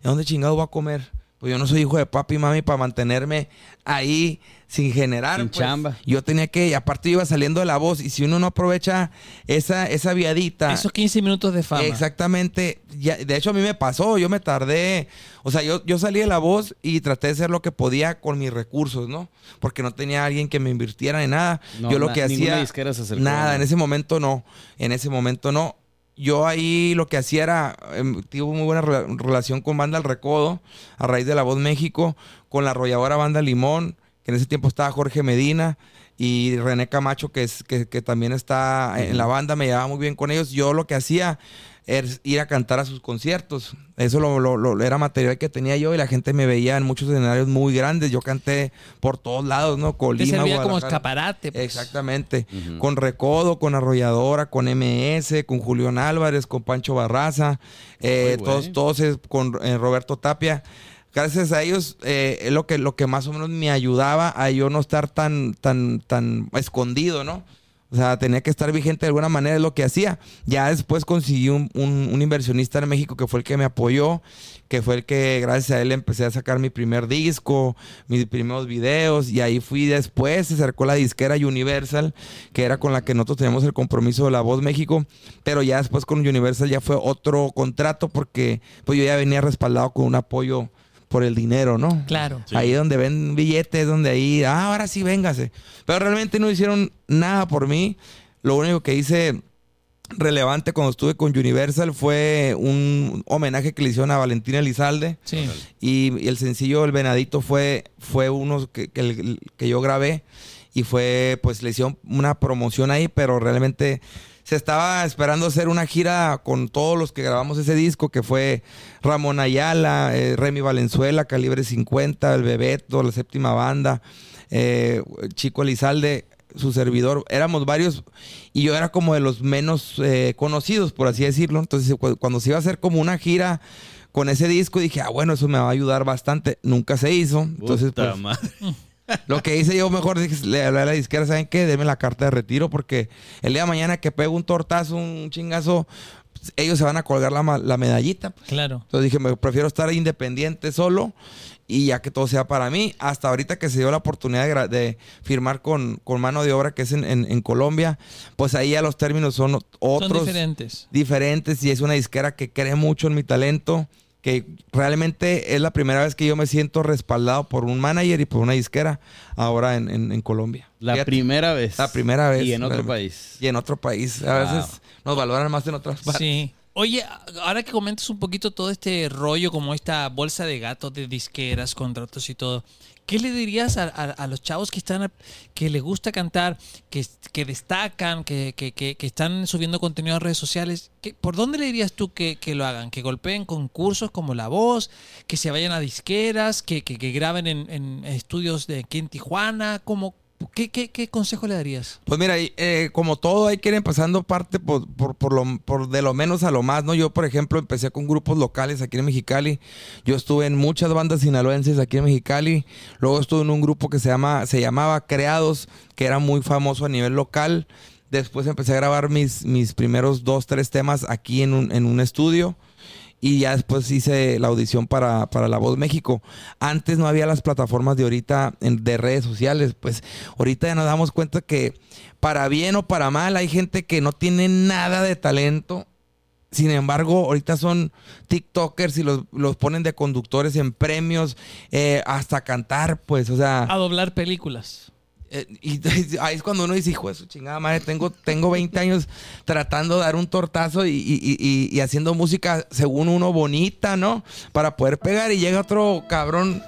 ¿De dónde chingado va a comer? Pues yo no soy hijo de papi y mami para mantenerme ahí sin generar. Sin pues. chamba. Yo tenía que, aparte iba saliendo de la voz, y si uno no aprovecha esa, esa viadita. Esos 15 minutos de fama. Exactamente. Ya, de hecho, a mí me pasó, yo me tardé. O sea, yo, yo salí de la voz y traté de hacer lo que podía con mis recursos, ¿no? Porque no tenía alguien que me invirtiera en nada. yo lo que hacía. Nada, en ese momento no. En ese momento no yo ahí lo que hacía era, em, tuve muy buena relación con Banda El Recodo, a raíz de La Voz México, con la arrolladora Banda Limón, que en ese tiempo estaba Jorge Medina y René Camacho, que, es, que, que también está en la banda, me llevaba muy bien con ellos. Yo lo que hacía era ir a cantar a sus conciertos. Eso lo, lo, era material que tenía yo y la gente me veía en muchos escenarios muy grandes. Yo canté por todos lados, ¿no? Colima, Te como escaparate. Pues. Exactamente. Con Recodo, con Arrolladora, con MS, con Julián Álvarez, con Pancho Barraza, eh, todos, todos con eh, Roberto Tapia gracias a ellos eh, es lo que, lo que más o menos me ayudaba a yo no estar tan, tan, tan escondido, ¿no? O sea, tenía que estar vigente de alguna manera, es lo que hacía. Ya después conseguí un, inversionista en México que fue el que me apoyó, que fue el que gracias a él empecé a sacar mi primer disco, mis primeros videos, y ahí fui después, se acercó la disquera Universal, que era con la que nosotros teníamos el compromiso de La Voz México, pero ya después con Universal ya fue otro contrato porque pues yo ya venía respaldado con un apoyo por el dinero, ¿no? Claro. Ahí donde ven billetes, donde ahí, ah, ahora sí, véngase. Pero realmente no hicieron nada por mí. Lo único que hice relevante cuando estuve con Universal fue un homenaje que le hicieron a Valentina Elizalde. Sí. Y, el sencillo El Venadito fue, fue uno que, que, que yo grabé. Y fue, pues le hicieron una promoción ahí, pero realmente se estaba esperando hacer una gira con todos los que grabamos ese disco, que fue Ramón Ayala, eh, Remy Valenzuela, Calibre 50, El Bebeto, La Séptima Banda, eh, Chico Elizalde, su servidor. Éramos varios y yo era como de los menos eh, conocidos, por así decirlo. Entonces, cuando se iba a hacer como una gira con ese disco, dije, ah, bueno, eso me va a ayudar bastante. Nunca se hizo. Entonces, pues, Lo que hice yo mejor le hablé a la disquera, ¿saben qué? Deme la carta de retiro porque el día de mañana que pego un tortazo, un chingazo, ellos se van a colgar la, la medallita. Pues. Claro. Entonces dije, me prefiero estar independiente solo y ya que todo sea para mí. Hasta ahorita que se dio la oportunidad de, firmar con, con, mano de obra que es en, en, Colombia, pues ahí ya los términos son otros. Son diferentes. Diferentes y es una disquera que cree mucho en mi talento que realmente es la primera vez que yo me siento respaldado por un manager y por una disquera ahora en, Colombia. La primera vez. La primera vez. Y en otro país. Y en otro país. A veces nos valoran más en otras partes. Sí. Oye, ahora que comentas un poquito todo este rollo, como esta bolsa de gatos de disqueras, contratos y todo, ¿qué le dirías a, los chavos que están que les gusta cantar, que, que destacan, que, que, que, están subiendo contenido a redes sociales? ¿Por dónde le dirías tú que, lo hagan? ¿Que golpeen concursos como La Voz? ¿Que se vayan a disqueras? ¿Que, graben en, en, estudios de aquí en Tijuana? ¿Cómo, ¿Qué, consejo le darías? Pues mira, eh, como todo hay que ir empezando parte por, por, lo, por de lo menos a lo más, ¿no? Yo, por ejemplo, empecé con grupos locales aquí en Mexicali. Yo estuve en muchas bandas sinaloenses aquí en Mexicali. Luego estuve en un grupo que se, llama, se llamaba Creados, que era muy famoso a nivel local. Después empecé a grabar mis, mis primeros dos, tres temas aquí en un, en un estudio y ya después hice la audición para, La Voz México. Antes no había las plataformas de ahorita de redes sociales, pues ahorita ya nos damos cuenta que para bien o para mal hay gente que no tiene nada de talento. Sin embargo, ahorita son TikTokers y los, ponen de conductores en premios, eh, hasta cantar, pues, o sea... A doblar películas. Eh, y, ahí es cuando uno dice, hijo de su chingada madre, tengo, tengo 20 años tratando de dar un tortazo y, haciendo música según uno bonita, ¿no? Para poder pegar y llega otro cabrón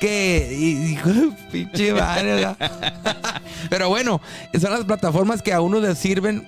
que hijo pinche madre. Pero bueno, son las plataformas que a uno le sirven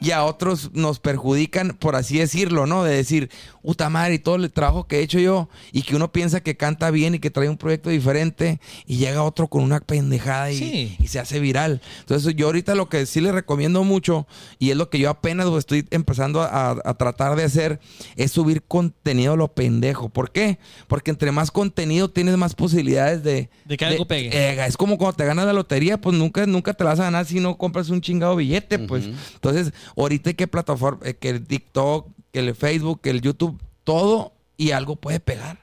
y a otros nos perjudican, por así decirlo, ¿no? De decir, puta madre, y todo el trabajo que he hecho yo, y que uno piensa que canta bien y que trae un proyecto diferente, y llega otro con una pendejada y, se hace viral. Entonces, yo ahorita lo que sí le recomiendo mucho, y es lo que yo apenas estoy empezando a, tratar de hacer, es subir contenido lo pendejo. ¿Por qué? Porque entre más contenido tienes más posibilidades de... De que algo pegue. Eh, es como cuando te ganas la lotería, pues nunca, nunca te la vas a ganar si no compras un chingado billete, pues. Entonces, ahorita que plataforma, eh, que el TikTok, que el Facebook, que el YouTube, todo y algo puede pegar.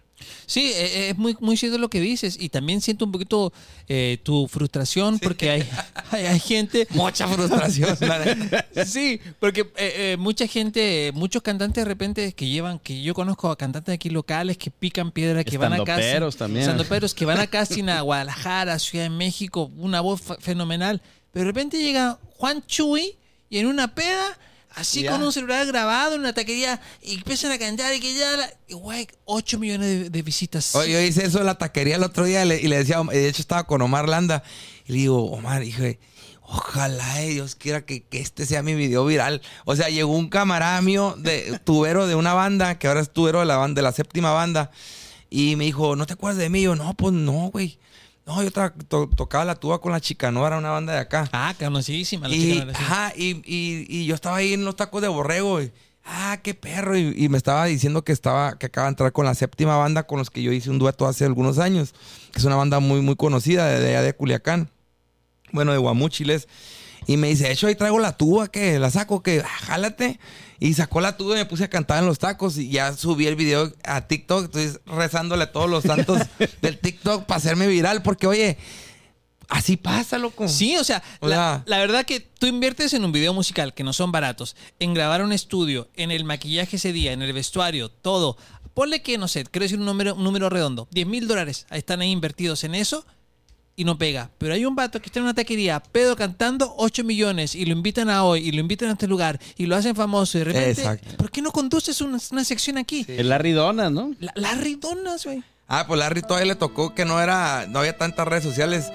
Sí, e, e, es muy, muy cierto lo que dices y también siento un poquito eh, tu frustración porque hay, hay, gente... Mucha frustración. sí, porque eh, mucha gente, muchos cantantes de repente que llevan, que yo conozco a cantantes aquí locales que pican piedra, que van a casting... también. Peros, que van a casting a Guadalajara, Ciudad de México, una voz fenomenal. Pero de repente llega Juan Chuy y en una peda Así con un celular grabado en una taquería y empiezan a cantar y que ya, y güey, 8 millones de, visitas. Oye, yo hice eso en la taquería el otro día y le, decía, de hecho estaba con Omar Landa y le digo, Omar, dije, ojalá eh, Dios quiera que, este sea mi video viral. O sea, llegó un camarada mío, de, tubero de una banda, que ahora es tubero de la, banda, de la séptima banda, y me dijo, ¿no te acuerdas de mí? Y yo, no, pues no, güey. No, yo tocaba la tuba con la Chicanora, una banda de acá. Ah, conocidísima la y, Ajá, y, y, yo estaba ahí en los tacos de borrego. Y, ah, qué perro. Y, me estaba diciendo que estaba, que acaba de entrar con la séptima banda con los que yo hice un dueto hace algunos años. Que es una banda muy, muy conocida de, allá de Culiacán. Bueno, de Guamúchiles. Y me dice, hecho, ahí traigo la tuba, que la saco, que ah, jálate. Y sacó la tuba y me puse a cantar en los tacos y ya subí el video a TikTok. Estoy rezándole a todos los santos del TikTok para hacerme viral porque, oye, así pasa, loco. Sí, o sea, la, verdad que tú inviertes en un video musical que no son baratos, en grabar un estudio, en el maquillaje ese día, en el vestuario, todo. Ponle que, no sé, quiero decir un número, un número redondo, 10 mil dólares. Están ahí invertidos en eso y no pega. Pero hay un vato que está en una taquería, pedo cantando 8 millones y lo invitan a hoy y lo invitan a este lugar y lo hacen famoso y de repente, ¿por qué no conduces una, sección aquí? El Larry Donas, ¿no? La, Larry Donas, güey. Ah, pues Larry todavía le tocó que no era, no había tantas redes sociales.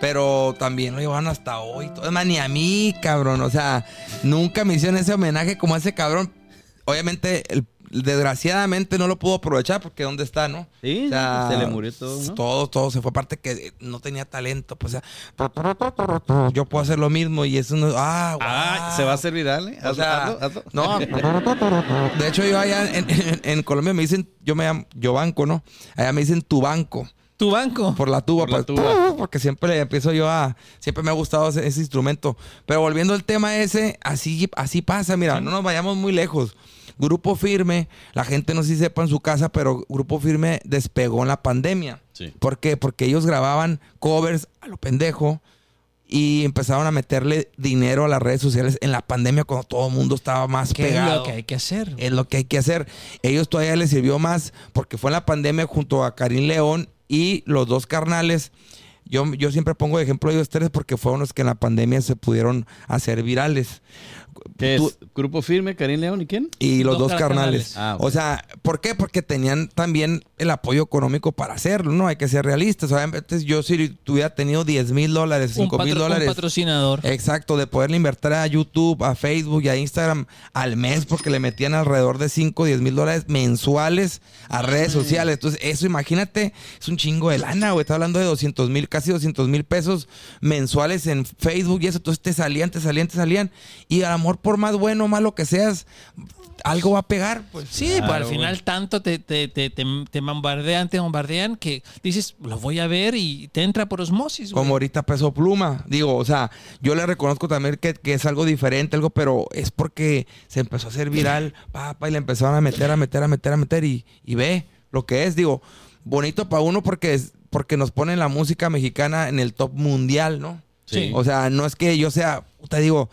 Pero también lo llevan hasta hoy. Todo. Es más, ni a mí, cabrón. O sea, nunca me hicieron ese homenaje como a ese cabrón. Obviamente, el desgraciadamente no lo pudo aprovechar porque ¿dónde está, no? Sí, se le murió todo, ¿no? Todo, todo se fue. Aparte que no tenía talento. Pues, o sea, yo puedo hacer lo mismo y eso no. Ah, ah se va a hacer viral, ¿eh? O sea, no. de hecho, yo allá en, Colombia me dicen, yo me llamo, yo banco, ¿no? Allá me dicen tu banco. ¿Tu banco? Por la tuba. Por la pues, tuba. Porque siempre empiezo yo a... Siempre me ha gustado ese, instrumento. Pero volviendo al tema ese, así, así pasa. Mira, no nos vayamos muy lejos. Grupo Firme, la gente no sé si sepa en su casa, pero Grupo Firme despegó en la pandemia. ¿Por qué? Porque ellos grababan covers a lo pendejo y empezaron a meterle dinero a las redes sociales en la pandemia cuando todo el mundo estaba más pegado. Es lo que hay que hacer. Es lo que hay que hacer. Ellos todavía les sirvió más porque fue en la pandemia junto a Karim León y los dos carnales. Yo, yo siempre pongo de ejemplo a ellos tres porque fueron los que en la pandemia se pudieron hacer virales. Grupo Firme, Karim León y quién? Y los dos, carnales. Ah, o sea, ¿por qué? Porque tenían también el apoyo económico para hacerlo, ¿no? Hay que ser realistas. Obviamente, yo si tuviera tenido 10 mil dólares, 5 mil dólares. Un patrocinador. Exacto, de poderle invertir a YouTube, a Facebook y a Instagram al mes, porque le metían alrededor de 5, 10 mil dólares mensuales a redes sociales. Entonces, eso imagínate, es un chingo de lana, güey. Está hablando de 200 mil, casi 200 mil pesos mensuales en Facebook y eso. Entonces, te salían, te salían, te salían. Y a amor por más bueno o malo que seas, algo va a pegar. Pues. Sí, pues al final tanto te, te, te, te, bombardean, te bombardean que dices, lo voy a ver y te entra por osmosis. Como ahorita peso pluma. Digo, o sea, yo le reconozco también que, es algo diferente, algo, pero es porque se empezó a hacer viral, papá, y le empezaron a meter, a meter, a meter, a meter y, y ve lo que es. Digo, bonito para uno porque, porque nos ponen la música mexicana en el top mundial, ¿no? Sí. O sea, no es que yo sea, te digo,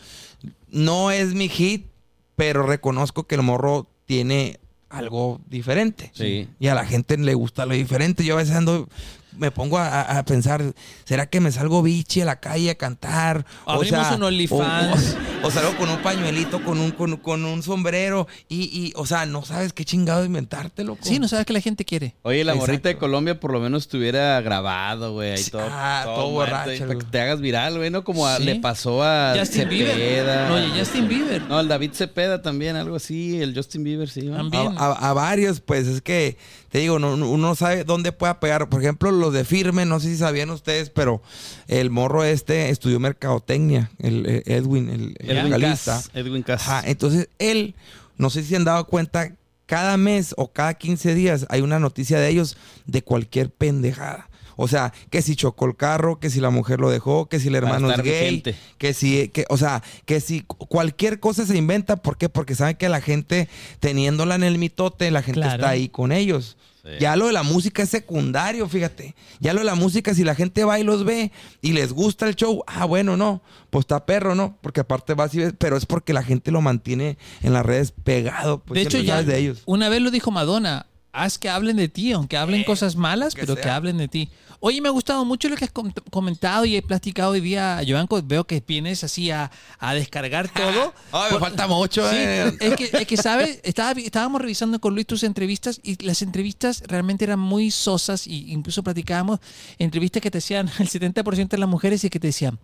no es mi hit, pero reconozco que el morro tiene algo diferente. Sí. Y a la gente le gusta lo diferente. Yo a veces ando me pongo a, pensar, ¿será que me salgo bichi a la calle a cantar? Abrimos o un OnlyFans. O, salgo con un pañuelito, con un, con, un sombrero y, y, o sea, no sabes qué chingado inventártelo. Sí, no sabes qué la gente quiere. Oye, la morrita de Colombia por lo menos estuviera grabado, güey, ahí todo. Ah, todo, borracho. Para que te hagas viral, güey, ¿no? Como le pasó a Justin Bieber. No, Justin Bieber. No, el David Cepeda también, algo así, el Justin Bieber, sí. También. A, varios, pues, es que, te digo, no, uno sabe dónde pueda pegar. Por ejemplo, los de firme, no sé si sabían ustedes, pero el morro este estudió mercadotecnia, el, eh, Edwin, el, Edwin Cass. Edwin Cass. entonces él, no sé si se han dado cuenta, cada mes o cada 15 días hay una noticia de ellos de cualquier pendejada. O sea, que si chocó el carro, que si la mujer lo dejó, que si el hermano es gay, que si, que, o sea, que si cualquier cosa se inventa, ¿por qué? Porque saben que la gente, teniéndola en el mitote, la gente está ahí con ellos. Ya lo de la música es secundario, fíjate. Ya lo de la música, si la gente va y los ve y les gusta el show, ah, bueno, no, pues está perro, ¿no? Porque aparte va así, pero es porque la gente lo mantiene en las redes pegado. Pues, de hecho, ya de ellos. una vez lo dijo Madonna, haz que hablen de ti, aunque hablen cosas malas, pero que hablen de ti. Oye, me ha gustado mucho lo que has comentado y he platicado hoy día, Joanco. Veo que vienes así a, descargar todo. Ay, me falta mucho, eh. Es que, es que ¿sabes? estábamos revisando con Luis tus entrevistas y las entrevistas realmente eran muy sosas y incluso platicábamos entrevistas que te decían el 70% de las mujeres y que te decían,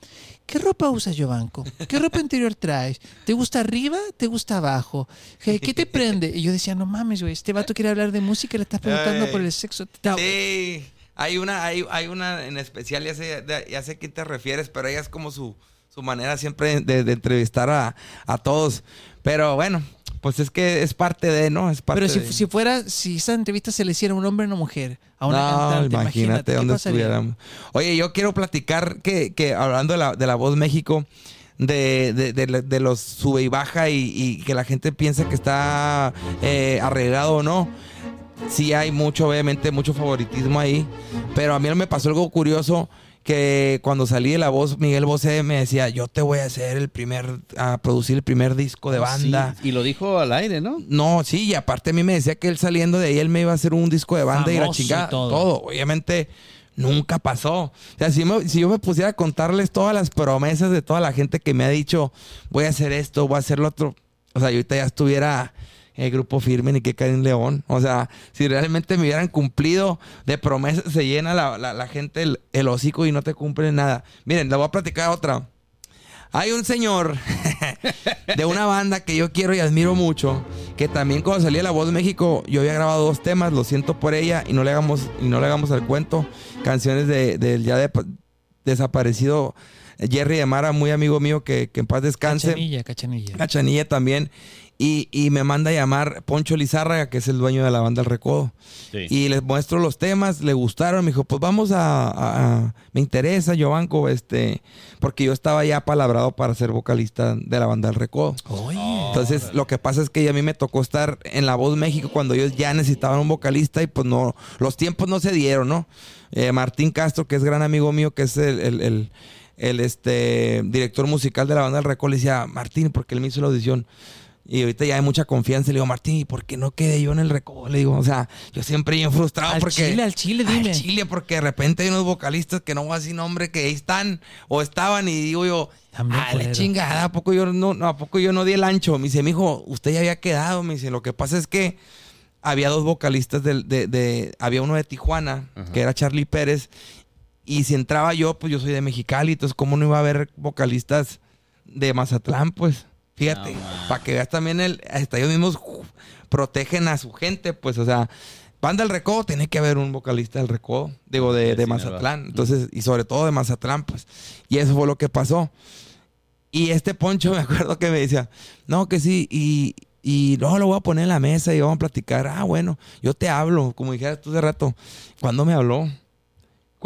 ¿qué ropa usas, Joanco? ¿Qué ropa interior traes? ¿Te gusta arriba? ¿Te gusta abajo? ¿Qué, te prende? Y yo decía, no mames, güey, este vato quiere hablar de música y le estás preguntando por el sexo. Sí. Hay una, hay, hay una en especial, ya sé, ya sé a quién te refieres, pero ella es como su, su manera siempre de, entrevistar a, a, todos. Pero bueno, pues es que es parte de, ¿no? Es parte pero si, si fuera, si esa entrevista se le hiciera a un hombre o una mujer, a una no, cantante, imagínate, dónde estuviéramos. Oye, yo quiero platicar que, que hablando de la, de la voz México, de, de, de, los sube y baja y, y, que la gente piensa que está eh, arreglado o no sí hay mucho, obviamente, mucho favoritismo ahí. Pero a mí me pasó algo curioso que cuando salí de la voz, Miguel Bosé me decía, yo te voy a hacer el primer, a producir el primer disco de ah, banda. y lo dijo al aire, ¿no? No, sí, y aparte a mí me decía que él saliendo de ahí, él me iba a hacer un disco de banda y la chica, todo. Obviamente, nunca pasó. O sea, si, si yo me pusiera a contarles todas las promesas de toda la gente que me ha dicho, voy a hacer esto, voy a hacer lo otro, o sea, yo ahorita ya estuviera el grupo firme ni que caen León. O sea, si realmente me hubieran cumplido de promesas, se llena la, gente el, hocico y no te cumplen nada. Miren, le voy a platicar otra. Hay un señor de una banda que yo quiero y admiro mucho, que también cuando salía La Voz de México, yo había grabado dos temas, lo siento por ella, y no le hagamos, y no le hagamos al cuento, canciones del de, ya de, desaparecido Jerry de Mara, muy amigo mío, que, que en paz descanse. Cachanilla, Cachanilla. Cachanilla también. Y, y, me manda a llamar Poncho Lizárraga, que es el dueño de la banda El Recodo. Y les muestro los temas, le gustaron, me dijo, pues vamos a, me interesa, Giovanco, este, porque yo estaba ya palabrado para ser vocalista de la banda El Recodo. Entonces, lo que pasa es que a mí me tocó estar en La Voz México cuando ellos ya necesitaban un vocalista y pues no, los tiempos no se dieron, ¿no? Eh, Martín Castro, que es gran amigo mío, que es el, el, el, este, director musical de la banda El Recodo, le decía, Martín, porque él me hizo la audición y ahorita ya hay mucha confianza. Le digo, Martín, ¿y por qué no quedé yo en el recodo? Le digo, o sea, yo siempre bien frustrado al porque. Chile, al Chile, dime. Al Chile, porque de repente hay unos vocalistas que no voy a decir nombre, que ahí están o estaban, y digo yo, a la chingada, ¿a poco yo no, ¿a poco yo no di el ancho? Me dice, mi hijo, usted ya había quedado. Me dice, lo que pasa es que había dos vocalistas de. de, había uno de Tijuana, que era Charlie Pérez. Y si entraba yo, pues yo soy de Mexicali, entonces, ¿cómo no iba a haber vocalistas de Mazatlán, pues? Fíjate, para que veas también el, hasta ellos mismos protegen a su gente, pues, o sea, banda del recodo, tiene que haber un vocalista del recodo, digo, de, Mazatlán, entonces, y sobre todo de Mazatlán, pues, y eso fue lo que pasó. Y este Poncho, me acuerdo que me decía, no, que sí, y, y no, lo voy a poner en la mesa y vamos a platicar. Ah, bueno, yo te hablo, como dijeras tú hace rato. ¿Cuándo me habló?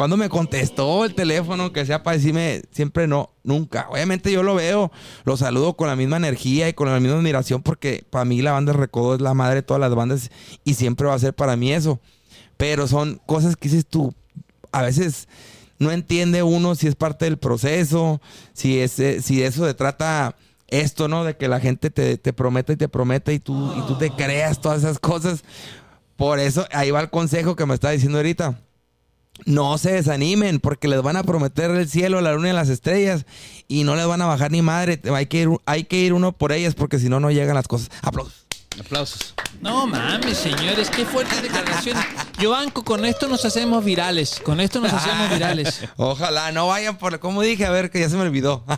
Cuando me contestó el teléfono, que sea para decirme siempre no, nunca. Obviamente yo lo veo, lo saludo con la misma energía y con la misma admiración porque para mí la banda Recodo es la madre de todas las bandas y siempre va a ser para mí eso. Pero son cosas que dices tú, a veces no entiende uno si es parte del proceso, si, es, eh, si de eso se trata esto, ¿no? De que la gente te, te prometa y te prometa y tú, y tú te creas todas esas cosas. Por eso, ahí va el consejo que me está diciendo ahorita no se desanimen porque les van a prometer el cielo, la luna y las estrellas y no les van a bajar ni madre. Hay que ir, hay que ir uno por ellas porque si no, no llegan las cosas. Aplausos. Aplausos. No mames, señores, qué fuerte declaración. Yo banco, con esto nos hacemos virales. Con esto nos hacemos virales. Ojalá, no vayan por. Como dije, a ver, que ya se me olvidó.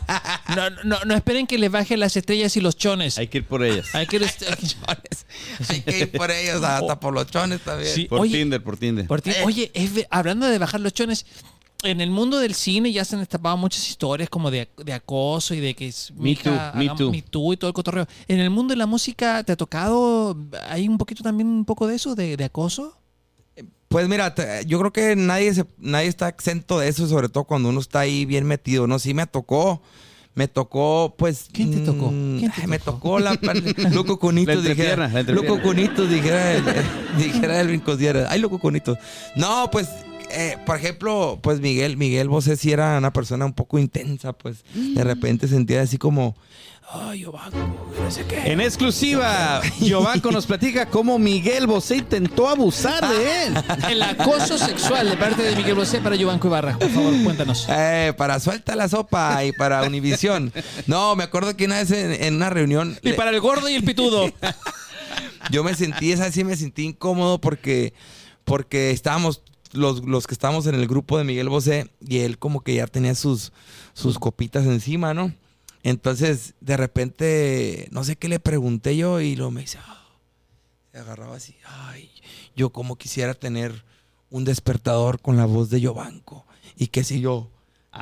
No, no, no esperen que les bajen las estrellas y los chones. Hay que ir por ellas. Hay que ir, Hay que ir por ellos, hasta por los chones también. por Tinder, por Tinder. Oye, hablando de bajar los chones, en el mundo del cine ya se han destapado muchas historias como de, acoso y de que es Me Too, Me Too. Me Too y todo el cotorreo. En el mundo de la música, ¿te ha tocado, hay un poquito también un poco de eso, de, acoso? Pues mira, yo creo que nadie, se, nadie está exento de eso, sobre todo cuando uno está ahí bien metido, ¿no? Sí me tocó me tocó, pues. ¿Quién te tocó? Mm, me tocó la. loco Cunitos, dijera. Loco Cunitos, dijera el, dijera el Ay, loco Cunitos. No, pues eh, por ejemplo, pues Miguel, Miguel Bosé sí era una persona un poco intensa, pues de repente sentía así como, ay, Giovanco, no sé qué. En exclusiva, Giovanco nos platica cómo Miguel Bosé intentó abusar de él. El acoso sexual de parte de Miguel Bosé para Giovanco Ibarra. Por favor, cuéntanos. Eh, para Suelta la Sopa y para Univisión. No, me acuerdo que una vez en, una reunión... Y para el gordo y el pitudo. Yo me sentí, esa sí me sentí incómodo porque, porque estábamos los, los, que estábamos en el grupo de Miguel Bosé y él como que ya tenía sus, sus copitas encima, ¿no? Entonces, de repente, no sé qué le pregunté yo y lo me dice, ah", se agarraba así, ay, yo como quisiera tener un despertador con la voz de Yovanco. Y que si yo...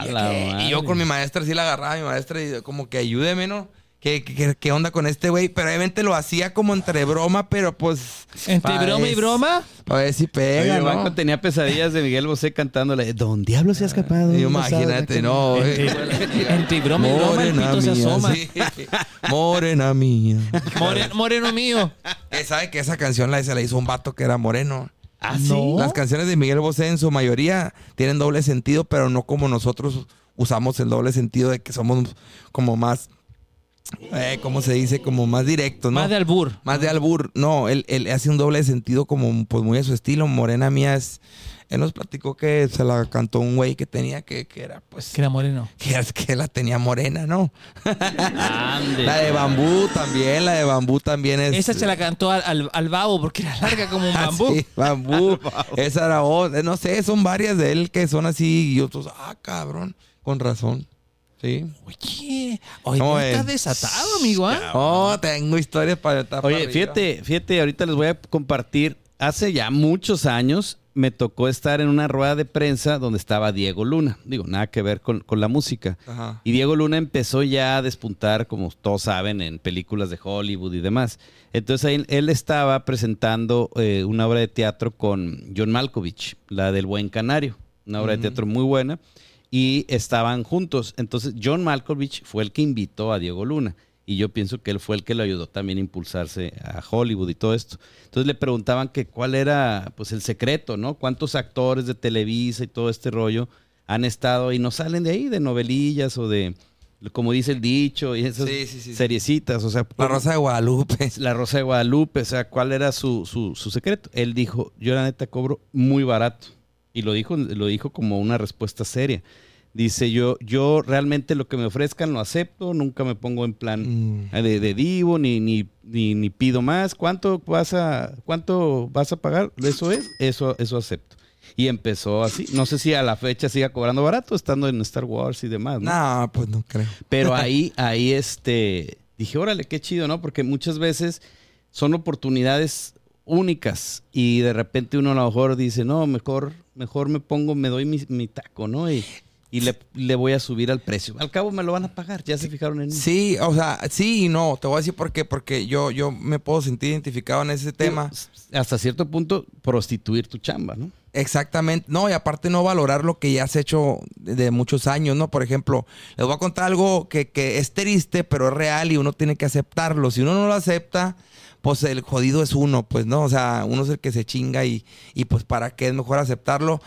Y, yo con mi maestra sí la agarraba, mi maestra, y como que ayúdeme, ¿no? ¿Qué, qué, onda con este güey? Pero obviamente lo hacía como entre broma, pero pues. ¿Entre broma y broma? A ver si pega. Oye, ¿no? tenía pesadillas de Miguel Bosé cantándole. ¿Don Diablo se ha escapado? imagínate, no. Entre, broma y broma, el pito se asoma. Morena mía. moreno mío. Eh, ¿Sabe que esa canción la, se la hizo un vato que era moreno? ¿Ah, sí? Las canciones de Miguel Bosé en su mayoría tienen doble sentido, pero no como nosotros usamos el doble sentido de que somos como más eh, ¿cómo se dice? Como más directo, ¿no? Más de albur. Más de albur. No, él, él hace un doble sentido como pues muy a su estilo. Morena mía es... Él nos platicó que se la cantó un güey que tenía que, que era pues... Que era moreno. Que, que la tenía morena, ¿no? la de bambú también, la de bambú también es... Esa se la cantó al, al, babo porque era larga como un ah, bambú. sí, bambú. Esa era otra. No sé, son varias de él que son así y otros, ah, cabrón, con razón. Sí. Oye, oye, estás desatado, amigo, ¿ah? Oh, tengo historias para estar Oye, fíjate, fíjate, ahorita les voy a compartir. Hace ya muchos años me tocó estar en una rueda de prensa donde estaba Diego Luna. Digo, nada que ver con, la música. Y Diego Luna empezó ya a despuntar, como todos saben, en películas de Hollywood y demás. Entonces él, estaba presentando eh, una obra de teatro con John Malkovich, la del Buen Canario. Una obra de teatro muy buena y estaban juntos. Entonces, John Malkovich fue el que invitó a Diego Luna. Y yo pienso que él fue el que lo ayudó también a impulsarse a Hollywood y todo esto. Entonces le preguntaban que cuál era pues el secreto, ¿no? ¿Cuántos actores de Televisa y todo este rollo han estado y no salen de ahí, de novelillas o de, como dice el dicho, y esas seriecitas? O sea, la Rosa de Guadalupe. La Rosa de Guadalupe, o sea, ¿cuál era su, su, su secreto? Él dijo, yo la neta cobro muy barato. Y lo dijo, lo dijo como una respuesta seria. Dice yo, yo realmente lo que me ofrezcan lo acepto, nunca me pongo en plan mm. de, de, divo, ni, ni, ni, pido más. ¿Cuánto vas a, cuánto vas a pagar? Eso es, eso, eso acepto. Y empezó así. No sé si a la fecha siga cobrando barato, estando en Star Wars y demás. No, pues no creo. Pero ahí, ahí este, dije, órale, qué chido, ¿no? Porque muchas veces son oportunidades únicas y de repente uno a lo mejor dice, no, mejor, mejor me pongo, me doy mi, taco, ¿no? Y, y le, voy a subir al precio. Al cabo me lo van a pagar, ya se fijaron en mí. Sí, o sea, sí y no. Te voy a decir por qué. Porque yo, yo me puedo sentir identificado en ese tema. Hasta cierto punto, prostituir tu chamba, ¿no? Exactamente. No, y aparte no valorar lo que ya has hecho de, muchos años, ¿no? Por ejemplo, les voy a contar algo que, que es triste, pero es real y uno tiene que aceptarlo. Si uno no lo acepta pues el jodido es uno, pues, ¿no? O sea, uno es el que se chinga y, y pues para qué es mejor aceptarlo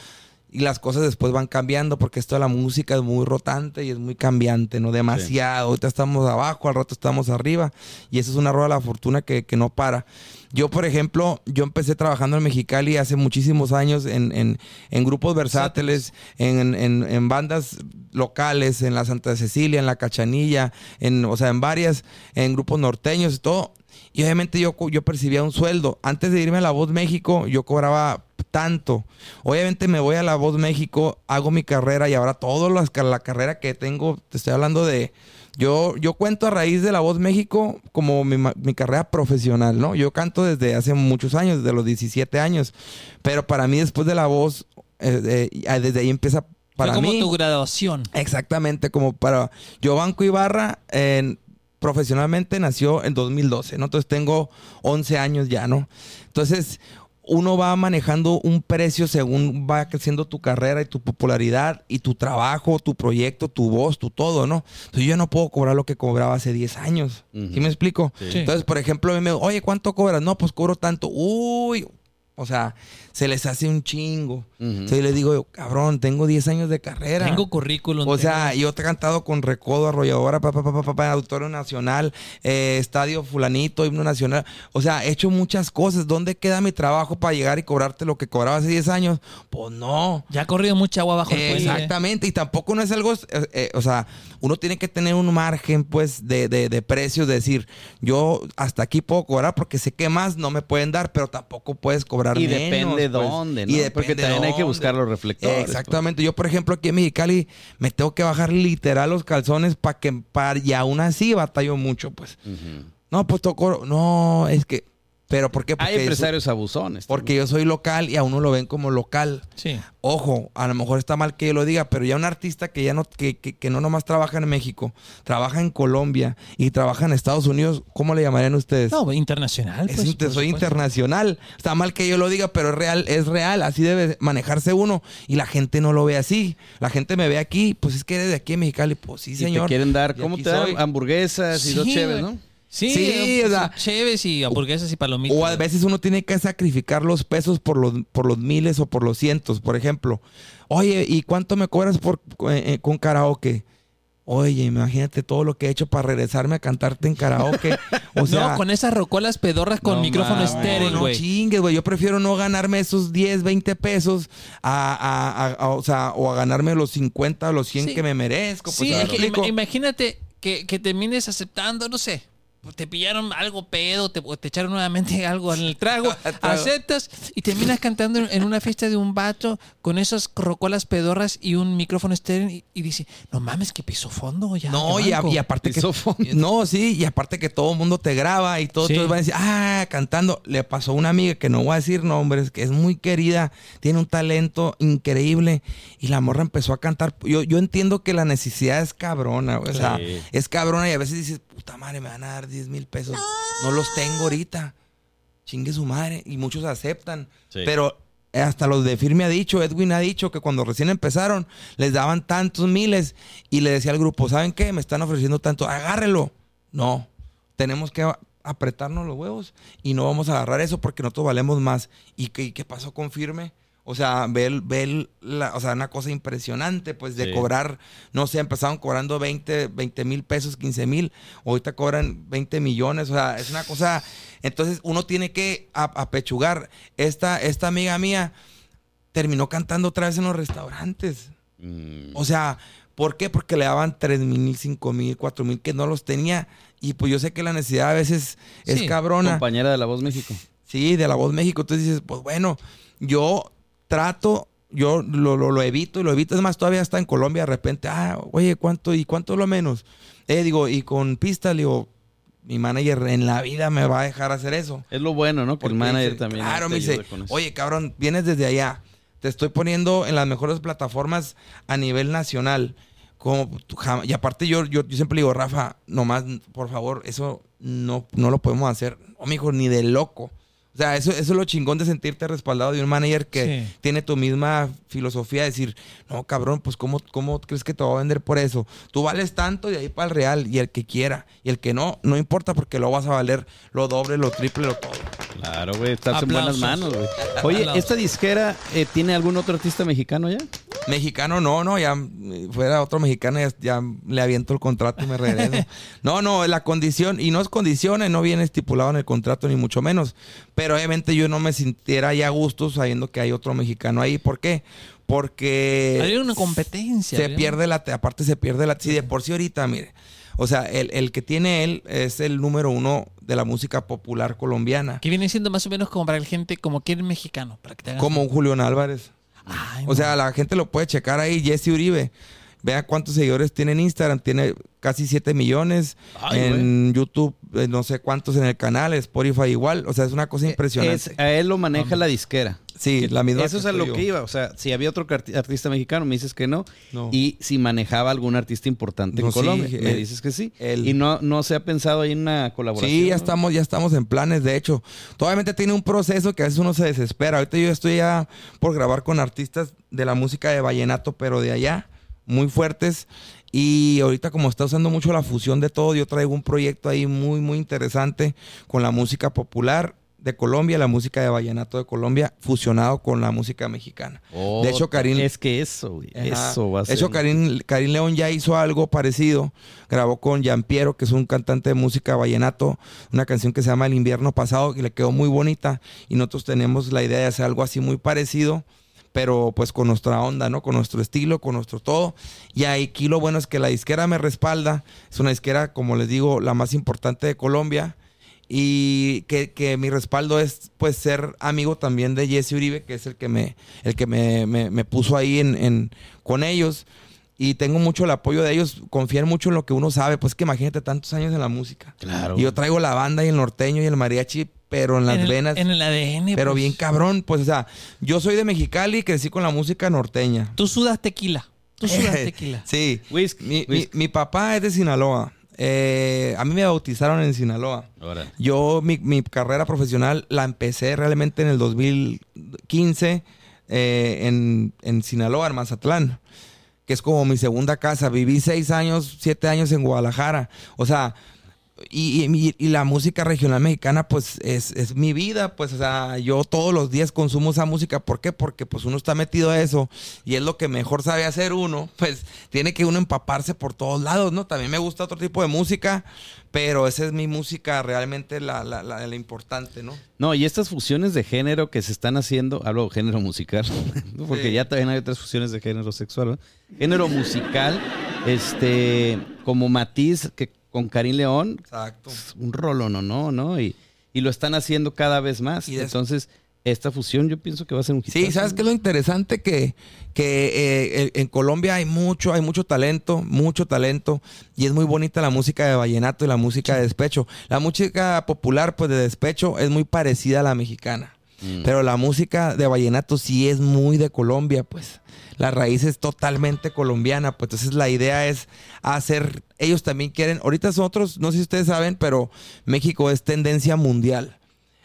y las cosas después van cambiando porque esto de la música es muy rotante y es muy cambiante, ¿no? Demasiado. Ahorita estamos abajo, al rato estamos arriba y eso es una rueda de la fortuna que, que no para. Yo, por ejemplo, yo empecé trabajando en Mexicali hace muchísimos años en, en, en grupos versátiles, en, en, bandas locales, en la Santa Cecilia, en la Cachanilla, en, o sea, en varias, en grupos norteños y todo. Y obviamente yo, yo percibía un sueldo. Antes de irme a La Voz México, yo cobraba tanto. Obviamente me voy a La Voz México, hago mi carrera y ahora toda la carrera que tengo, te estoy hablando de... Yo, yo cuento a raíz de La Voz México como mi, carrera profesional, ¿no? Yo canto desde hace muchos años, desde los 17 años. Pero para mí después de La Voz, eh, desde ahí empieza para como tu graduación. Exactamente, como para... Yo Banco Ibarra, en profesionalmente nació en 2012, ¿no? Entonces tengo 11 años ya, ¿no? Entonces uno va manejando un precio según va creciendo tu carrera y tu popularidad y tu trabajo, tu proyecto, tu voz, tu todo, ¿no? Entonces yo no puedo cobrar lo que cobraba hace 10 años. ¿Sí me explico? Entonces, por ejemplo, me oye, ¿cuánto cobras? No, pues cobro tanto. Uy, O sea, se les hace un chingo. Entonces yo les digo, cabrón, tengo 10 años de carrera. Tengo currículum. O sea, yo te he cantado con Recodo, Arrolladora, papá, papá, papá, Auditorio Nacional, eh, Estadio Fulanito, Himno Nacional. O sea, he hecho muchas cosas. ¿Dónde queda mi trabajo para llegar y cobrarte lo que cobraba hace 10 años? Pues no. Ya ha corrido mucha agua bajo el puente. Exactamente. Y tampoco no es algo, eh, eh, o sea, uno tiene que tener un margen, pues, de, de, de precios. De decir, yo hasta aquí puedo cobrar porque sé que más no me pueden dar, pero tampoco puedes cobrar y menos. depende pues. dónde, ¿no? Y depende Porque también hay que buscar los reflectores. pues. Exactamente. Yo, por ejemplo, aquí en Mexicali me tengo que bajar literal los calzones para que para, y aún así batallo mucho, pues. No, pues toco. No, es que. ¿Pero por qué? Porque Hay empresarios abusones. porque yo soy local y a uno lo ven como local. Sí. Ojo, a lo mejor está mal que yo lo diga, pero ya un artista que ya no, que, que, que no nomás trabaja en México, trabaja en Colombia y trabaja en Estados Unidos, ¿cómo le llamarían ustedes? No, internacional. Es pues, soy supuesto. internacional. Está mal que yo lo diga, pero es real, es real. Así debe manejarse uno. Y la gente no lo ve así. La gente me ve aquí, pues es que eres de aquí en Mexicali. Pues sí, Y señor. te quieren dar, Y ¿cómo te dan? Hamburguesas y dos Sí, cheves, güey. ¿no? Sí, Sí, eh, o sea, cheves y hamburguesas y palomitas. O a veces uno tiene que sacrificar los pesos por los, por los miles o por los cientos, por ejemplo. Oye, ¿y cuánto me cobras por, eh, eh, con karaoke? Oye, imagínate todo lo que he hecho para regresarme a cantarte en karaoke. O sea, no, con esas rocolas pedorras con No micrófono mames. estéreo, no chingues, güey. Yo prefiero no ganarme esos 10, 20 pesos a, a- a- a- o sea, o a ganarme los 50 o los 100 Sí. que me merezco. Pues, sí, ¿me es que ima- imagínate que, que termines aceptando, no sé, te pillaron algo pedo, te, o te echaron nuevamente algo en el trago, Trago. aceptas y terminas cantando en- una fiesta de un vato con esas rocolas pedorras y un micrófono estéreo y, y dice, no mames, que piso fondo ya. No, y, a- banco". y aparte que... No, sí, y aparte que todo el mundo te graba y todo, Sí. todos van a decir, ah, cantando. Le pasó a una amiga que no voy a decir nombres, que es muy querida, tiene un talento increíble y la morra empezó a cantar. Yo, yo entiendo que la necesidad es cabrona, o sea, Sí. es cabrona y a veces dices, puta madre, me van a dar 10 mil pesos. No los tengo ahorita. Chingue su madre. Y muchos aceptan. Sí. Pero hasta los de Firme ha dicho, Edwin ha dicho que cuando recién empezaron les daban tantos miles y le decía al grupo, ¿saben qué? Me están ofreciendo tanto, agárrelo. No, tenemos que apretarnos los huevos y no vamos a agarrar eso porque nosotros valemos más. ¿Y qué, qué pasó con Firme? O sea, ve, el- ve el- la, o sea, una cosa impresionante, pues, de Sí. cobrar, no sé, empezaron cobrando 20 mil pesos, 15 mil, ahorita cobran 20 millones, o sea, es una cosa, entonces uno tiene que apechugar. Esta, esta amiga mía terminó cantando otra vez en los restaurantes. Mm. O sea, ¿por qué? Porque le daban 3 mil, 5 mil, 4 mil que no los tenía. Y pues yo sé que la necesidad a veces es cabrona. Compañera de La Voz México. Sí, de la voz México. Entonces dices, pues bueno, yo trato, yo lo, lo, lo evito y lo evito. Es más, todavía está en Colombia de repente, ah, oye, ¿cuánto? ¿Y cuánto lo menos? Eh, digo, y con pista, le digo, mi manager en la vida me va a dejar hacer eso. Es lo bueno, ¿no? Que el Porque manager dice, también. Claro, me dice, oye, cabrón, vienes desde allá. Te estoy poniendo en las mejores plataformas a nivel nacional. Como, y aparte yo, yo, yo siempre le digo, Rafa, nomás, por favor, eso no, no lo podemos hacer. No, mijo, ni de loco. O sea, eso, eso es lo chingón de sentirte respaldado de un manager que Sí. tiene tu misma filosofía de decir, no, cabrón, pues ¿cómo, ¿cómo crees que te va a vender por eso? Tú vales tanto y ahí para el real, y el que quiera, y el que no, no importa porque lo vas a valer lo doble, lo triple, lo todo. Claro, güey, estás en buenas manos, güey. Oye, Aplausos. ¿esta disquera eh, tiene algún otro artista mexicano ya? Mexicano no, no, ya eh, fuera otro mexicano ya, ya le aviento el contrato y me regreso. no, no, la condición, y no es condiciones, no viene estipulado en el contrato ni mucho menos, pero obviamente yo no me sintiera ya a gusto sabiendo que hay otro mexicano ahí. ¿Por qué? Porque Habría una competencia. se pierde la, aparte se pierde la, si de por sí ahorita, mire, o sea, el, el que tiene él es el número uno de la música popular colombiana, Que viene siendo más o menos como para la gente, como que eres mexicano. Para que te como un Julián Álvarez. Ay, O sea, la gente lo puede checar ahí, Jesse Uribe. Vea cuántos seguidores tiene en Instagram, tiene casi 7 millones. Ay, en YouTube, eh, no sé cuántos en el canal, Spotify igual. O sea, es una cosa impresionante. Es- a él lo maneja la disquera. Sí, la misma. Eso es a lo que iba. O sea, si había otro artista mexicano, me dices que no. No. Y si manejaba algún artista importante No, en sí, Colombia, me dices que sí. él. Y no, no se ha pensado ahí en una colaboración. Sí, ya ¿no? estamos, ya estamos en planes, de hecho. Obviamente tiene un proceso que a veces uno se desespera. Ahorita yo estoy ya por grabar con artistas de la música de vallenato, pero de allá, muy fuertes. Y ahorita como está usando mucho la fusión de todo, yo traigo un proyecto ahí muy, muy interesante con la música popular de Colombia, la música de vallenato de Colombia, fusionado con la música mexicana. de hecho, Karim... Es que eso, eso va a ser... De hecho, Karim, Karim, León ya hizo algo parecido. Grabó con Piero, que es un cantante de música vallenato, una canción que se llama El invierno pasado, que le quedó muy bonita. Y nosotros tenemos la idea de hacer algo así muy parecido pero pues con nuestra onda, ¿no? Con nuestro estilo, con nuestro todo. Y aquí lo bueno es que la disquera me respalda. Es una disquera, como les digo, la más importante de Colombia. Y que, mi respaldo es pues ser amigo también de Jesse Uribe, que es el que me, el que me, puso ahí en, con ellos. Y tengo mucho el apoyo de ellos, confían mucho en lo que uno sabe. Pues que imagínate tantos años en la música. Claro. Y yo traigo la banda y el norteño y el mariachi pero en las venas. En el ADN. Pero pues. bien cabrón, pues, o sea, yo soy de Mexicali y crecí con la música norteña. Tú sudas tequila. Tú sudas tequila. sí. Mi, Mi, papá es de Sinaloa. Eh, a mí me bautizaron en Sinaloa. Yo, mi, carrera profesional la empecé realmente en el 2015 eh, en, en Sinaloa, en Mazatlán que es como mi segunda casa. Viví seis años, siete años en Guadalajara. O sea, y, la música regional mexicana, pues, es, mi vida, pues, o sea, yo todos los días consumo esa música. ¿Por qué? Porque, pues, uno está metido a eso y es lo que mejor sabe hacer uno. Pues, tiene que uno empaparse por todos lados, ¿no? También me gusta otro tipo de música, pero esa es mi música realmente la, la, importante, ¿no? No, y estas fusiones de género que se están haciendo, hablo de género musical, porque ya también hay otras fusiones de género sexual, ¿no? Género musical, este, como matiz que con Karim León. Exacto. Un rolo, ¿no? ¿no? ¿no? Y, y lo están haciendo cada vez más. Y Entonces, esta fusión yo pienso que va a ser un hitazo. Sí, ¿sabes qué es lo interesante? Que, que eh, en Colombia hay mucho, hay mucho talento, mucho talento. Y es muy bonita la música de vallenato y la música de despecho. La música popular, pues de despecho, es muy parecida a la mexicana. Mm. Pero la música de vallenato sí es muy de Colombia, pues. La raíz es totalmente colombiana, pues. Entonces la idea es hacer, ellos también quieren, ahorita nosotros, no sé si ustedes saben, pero México es tendencia mundial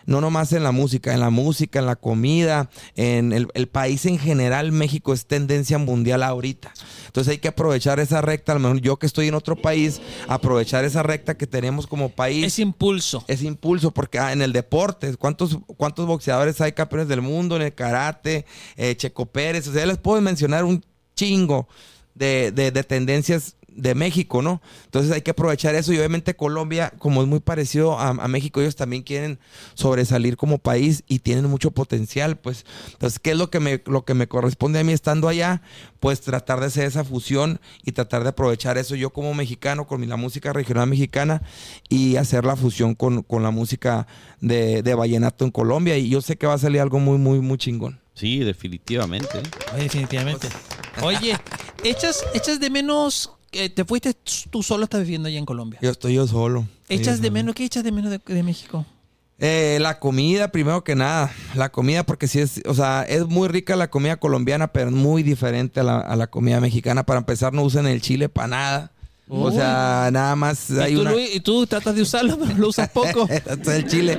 no nomás en la música, en la música, en la comida, en el, país en general, México es tendencia mundial ahorita. Entonces hay que aprovechar esa recta, a lo mejor yo que estoy en otro país, aprovechar esa recta que tenemos como país. Es impulso. Es impulso, porque ah, en el deporte, ¿cuántos, ¿cuántos boxeadores hay campeones del mundo? En el karate, eh, Checo Pérez, o sea, les puedo mencionar un chingo de, de, de tendencias de México, ¿no? Entonces hay que aprovechar eso y obviamente Colombia, como es muy parecido a, México, ellos también quieren sobresalir como país y tienen mucho potencial, pues. Entonces, ¿qué es lo que me, lo que me corresponde a mí estando allá? Pues tratar de hacer esa fusión y tratar de aprovechar eso yo como mexicano con la música regional mexicana y hacer la fusión con, la música de, de vallenato en Colombia y yo sé que va a salir algo muy, muy, muy chingón. Sí, definitivamente. definitivamente. Oye, ¿echas, ¿echas de menos te fuiste tú solo, estás viviendo allá en Colombia. Yo estoy yo solo. ¿Echas de menos? ¿Qué echas de menos de, México? Eh, la comida, primero que nada. La comida, porque sí es, o sea, es muy rica la comida colombiana, pero muy diferente a la, a la comida mexicana. Para empezar, no usan el chile para nada. O sea, nada más hay ¿Y tú, una... y tú tratas de usarlo, pero lo usas poco. el chile.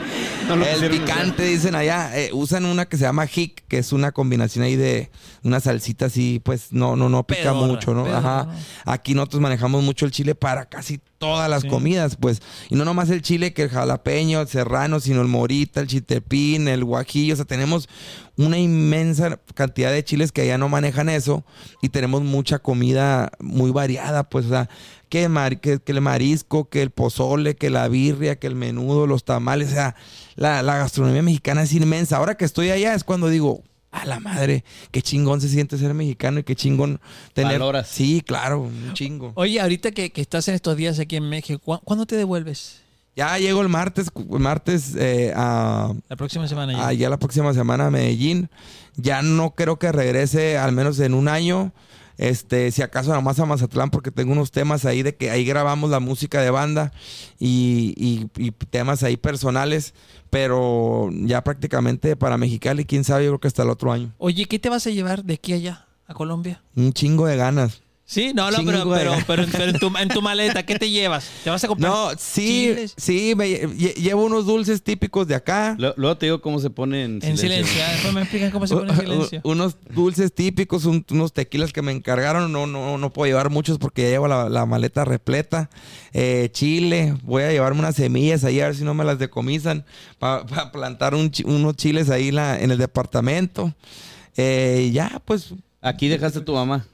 el picante, dicen allá. Eh, usan una que se llama hic, que es una combinación ahí de una salsita así, pues no, no, no pica mucho, ¿no? Ajá. Aquí nosotros manejamos mucho el chile para casi todas las comidas, pues. Y no nomás el chile, que el jalapeño, el serrano, sino el morita, el chitepín, el guajillo. O sea, tenemos una inmensa cantidad de chiles que allá no manejan eso. Y tenemos mucha comida muy variada, pues. O sea, que, que, el marisco, que el pozole, que la birria, que el menudo, los tamales. O sea, la, gastronomía mexicana es inmensa. Ahora que estoy allá es cuando digo, a la madre, qué chingón se siente ser mexicano y qué chingón tener. Valoras. Sí, claro, un chingo. Oye, ahorita que, estás en estos días aquí en México, ¿cuándo te devuelves? Ya llego el martes, martes eh, a... La próxima semana ya. Ah, ya la próxima semana a Medellín. Ya no creo que regrese al menos en un año. Este, si acaso nada más a Mazatlán, porque tengo unos temas ahí de que ahí grabamos la música de banda y, temas ahí personales, pero ya prácticamente para Mexicali, quién sabe, yo creo que hasta el otro año. Oye, ¿qué te vas a llevar de aquí allá a Colombia? Un chingo de ganas. Sí, no, no, pero, pero, pero, en, tu, en, tu, maleta, ¿qué te llevas? ¿Te vas a comprar No, sí, sí, me, llevo unos dulces típicos de acá. Luego te digo cómo se pone en silencio. En silencio, después me explican cómo se pone en silencio. unos dulces típicos, unos tequilas que me encargaron, no, no, no puedo llevar muchos porque ya llevo la, maleta repleta. Eh, chile, voy a llevarme unas semillas ahí a ver si no me las decomisan para plantar unos chiles ahí la, en el departamento. Eh, ya, pues... Aquí dejaste a tu mamá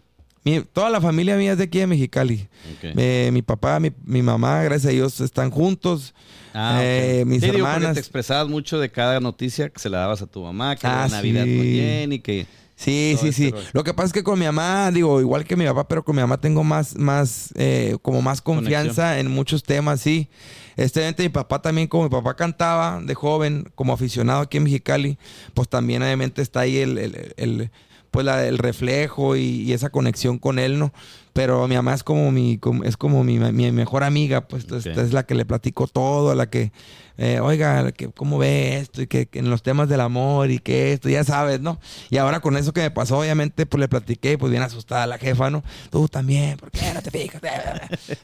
toda la familia mía es de aquí de Mexicali. Eh, mi papá, mi, mi, mamá, gracias a Dios, están juntos. Ah, eh, mis hermanas. te expresabas mucho de cada noticia que se la dabas a tu mamá, que ah, Navidad muy bien y que... Sí, sí, sí. Lo que pasa es que con mi mamá, digo, igual que mi papá, pero con mi mamá tengo más, más, eh, como más confianza en muchos temas, sí. Este, mi papá también, como mi papá cantaba de joven, como aficionado aquí en Mexicali, pues también obviamente está ahí el, el pues la, el reflejo y, esa conexión con él, ¿no? Pero mi mamá es como mi, es como mi, mi mejor amiga, pues es la que le platico todo, la que eh, oiga, que, ¿cómo ve esto? Y que, en los temas del amor y que esto, ya sabes, ¿no? Y ahora con eso que me pasó, obviamente, pues le platiqué, pues bien asustada la jefa, ¿no? Tú también, ¿por qué no te fijas?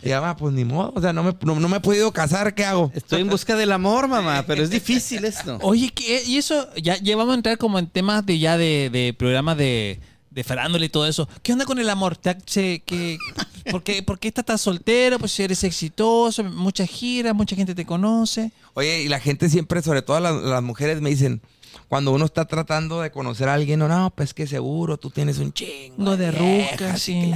Y mamá, pues ni modo, o sea, no me, no, me he podido casar, ¿qué hago? Estoy en busca del amor, mamá, pero es difícil esto. Oye, y eso, ya, ya vamos a entrar como en temas de ya de, de programas de de farándula y todo eso. ¿Qué onda con el amor? ¿Qué, por, qué, ¿Por qué estás tan soltero? Pues si eres exitoso, muchas giras, mucha gente te conoce. Oye, y la gente siempre, sobre todo las, mujeres, me dicen, cuando uno está tratando de conocer a alguien, no, no, pues que seguro, tú tienes un chingo de rucas, sí.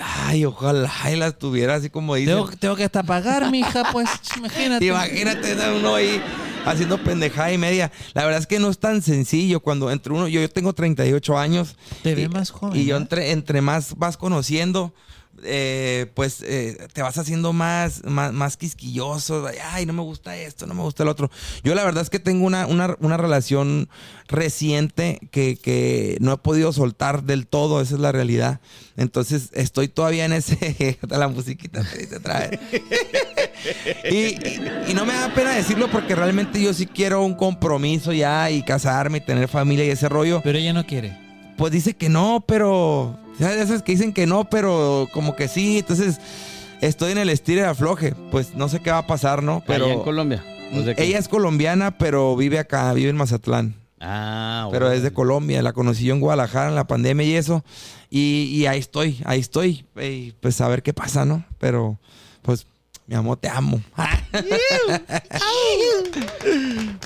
ay, ojalá y las tuviera así como. Tengo, tengo que hasta pagar, mija, pues, imagínate. Imagínate, uno ahí haciendo pendejada y media. La verdad es que no es tan sencillo cuando entre uno, yo, yo tengo 38 años. Te ve más joven. Y yo entre, entre más vas conociendo, eh, pues eh, te vas haciendo más, más, más, quisquilloso. Ay, no me gusta esto, no me gusta el otro. Yo la verdad es que tengo una, una, relación reciente que, que, no he podido soltar del todo, esa es la realidad. Entonces estoy todavía en ese... la musiquita te trae. y, y, no me da pena decirlo porque realmente yo sí quiero un compromiso ya y casarme y tener familia y ese rollo. Pero ella no quiere. Pues dice que no, pero de esas que dicen que no, pero como que sí. Entonces, estoy en el estilo de afloje. Pues no sé qué va a pasar, ¿no? Pero. en Colombia. ella es colombiana, pero vive acá, vive en Mazatlán. Ah, Pero es de Colombia. La conocí yo en Guadalajara en la pandemia y eso. Y, ahí estoy, ahí estoy. Y pues a ver qué pasa, ¿no? Pero, pues, mi amor, te amo.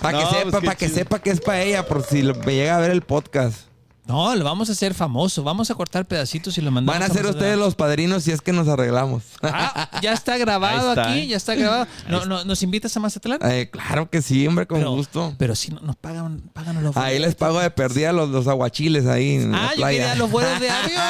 para que sepa, pues para que sepa que es para ella, por si me llega a ver el podcast. No, lo vamos a hacer famoso. Vamos a cortar pedacitos y lo mandamos. Van a ser ustedes los padrinos si es que nos arreglamos. Ah, ya está grabado aquí, ya está grabado. No, no, ¿Nos invitas a Mazatlán? Eh, claro que sí, hombre, con gusto. Pero si nos pagan, pagan los Ahí les pago de perdida los, los aguachiles ahí en Ah, la yo quería los vuelos de avión.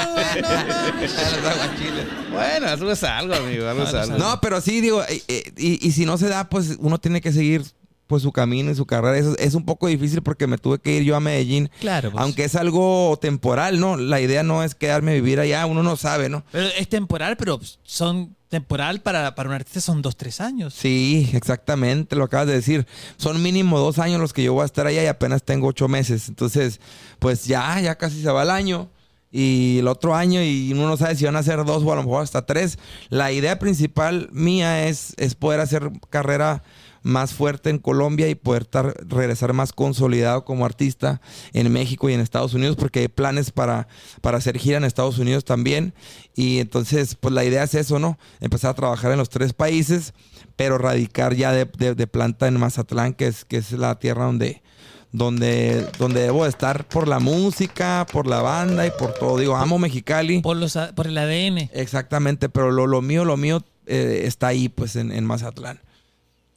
los aguachiles. Bueno, eso es algo, amigo. Algo es algo. No, pero sí, digo, eh, eh, y, y si no se da, pues uno tiene que seguir pues su camino y su carrera. Eso es un poco difícil porque me tuve que ir yo a Medellín. Claro. Pues. Aunque es algo temporal, ¿no? La idea no es quedarme a vivir allá, uno no sabe, ¿no? Pero es temporal, pero son temporal para, para un artista son dos, tres años. Sí, exactamente, lo acabas de decir. Son mínimo dos años los que yo voy a estar allá y apenas tengo ocho meses. Entonces, pues ya, ya casi se va el año y el otro año y uno no sabe si van a ser dos o a lo mejor hasta tres. La idea principal mía es, es poder hacer carrera más fuerte en Colombia y poder regresar más consolidado como artista en México y en Estados Unidos, porque hay planes para, para hacer gira en Estados Unidos también. Y entonces, pues la idea es eso, ¿no? Empezar a trabajar en los tres países, pero radicar ya de, planta en Mazatlán, que es, que es la tierra donde, donde, donde debo estar por la música, por la banda y por todo. Digo, amo Mexicali. Por, los, por el ADN. Exactamente, pero lo, lo mío, lo mío eh, está ahí, pues en, en Mazatlán.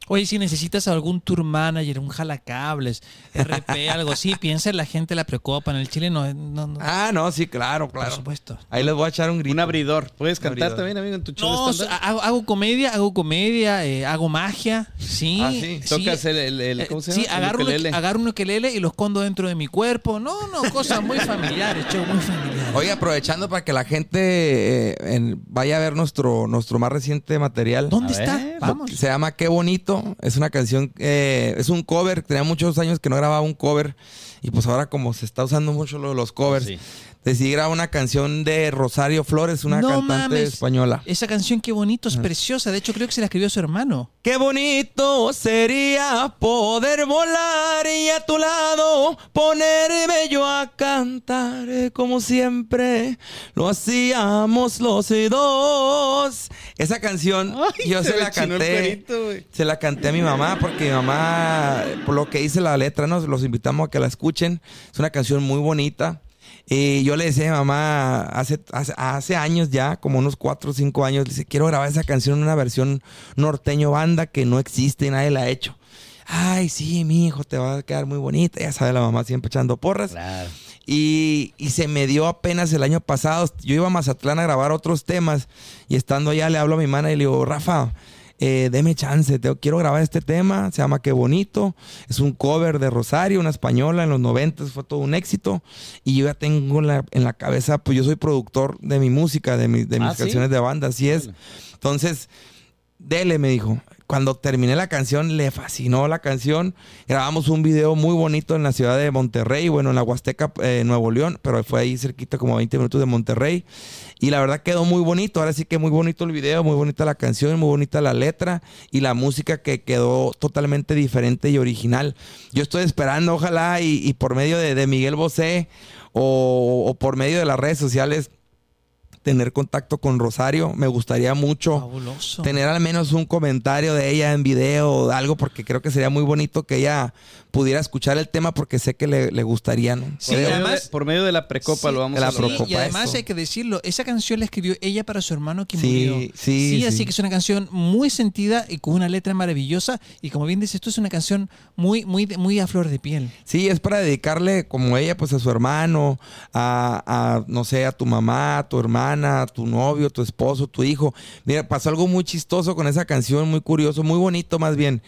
Oye, si necesitas algún tour manager, un jalacables, RP, algo así, piensa en la gente la preocupa. En el Chile no, no, Ah, no, sí, claro, claro. Por supuesto. Ahí les voy a echar un grito. Un abridor. ¿Puedes cantar también, amigo, en tu show No, hago, hago, comedia, hago comedia, eh, hago magia. Sí. Ah, sí. Tocas el, el, ¿cómo se llama? Sí, agarro, un, agarro un ukelele y lo escondo dentro de mi cuerpo. No, no, cosas muy familiares, show muy familiares. Oye, aprovechando para que la gente eh, vaya a ver nuestro, nuestro más reciente material. ¿Dónde está? Vamos. Se llama Qué Bonito. Es una canción, eh, es un cover. Tenía muchos años que no grababa un cover. Y pues ahora como se está usando mucho lo de los covers, decidí grabar una canción de Rosario Flores, una cantante española. Esa canción qué bonito, es preciosa. De hecho creo que se la escribió su hermano. Qué bonito sería poder volar y a tu lado ponerme yo a cantar como siempre lo hacíamos los dos. Esa canción yo se, la canté. se la canté a mi mamá porque mi mamá, por lo que dice la letra, nos los invitamos a que la escuchen. Es una canción muy bonita. Y yo le decía a mi mamá hace, hace, años ya, como unos 4 o 5 años, le dice, quiero grabar esa canción en una versión norteño banda que no existe y nadie la ha hecho. Ay, sí, mi hijo, te va a quedar muy bonita. Ya sabe la mamá siempre echando porras. Claro. Y, y, se me dio apenas el año pasado. Yo iba a Mazatlán a grabar otros temas y estando allá le hablo a mi mamá y le digo, Rafa, eh, deme chance, te, quiero grabar este tema, se llama Qué Bonito, es un cover de Rosario, una española en los 90, fue todo un éxito, y yo ya tengo en la cabeza, pues yo soy productor de mi música, de, de mis ah, canciones de banda, así es. Entonces, dele, me dijo, cuando terminé la canción, le fascinó la canción. Grabamos un video muy bonito en la ciudad de Monterrey, bueno, en la Huasteca, eh, Nuevo León, pero fue ahí cerquita, como 20 minutos de Monterrey. Y la verdad quedó muy bonito. Ahora sí que muy bonito el video, muy bonita la canción, muy bonita la letra y la música que quedó totalmente diferente y original. Yo estoy esperando, ojalá, y, por medio de, Miguel Bosé o por medio de las redes sociales tener contacto con Rosario. Me gustaría mucho tener al menos un comentario de ella en video o algo, porque creo que sería muy bonito que ella pudiera escuchar el tema porque sé que le, gustaría, ¿no? Sí, además, por medio de la precopa lo vamos a la Y además hay que decirlo, esa canción la escribió ella para su hermano que murió. Sí, sí, así que es una canción muy sentida y con una letra maravillosa y como bien dices, esto es una canción muy muy muy a flor de piel. Sí, es para dedicarle como ella pues a su hermano, a, a no sé, a tu mamá, a tu tu novio, tu esposo, tu hijo. Mira, pasó algo muy chistoso con esa canción, muy curioso, muy bonito más bien.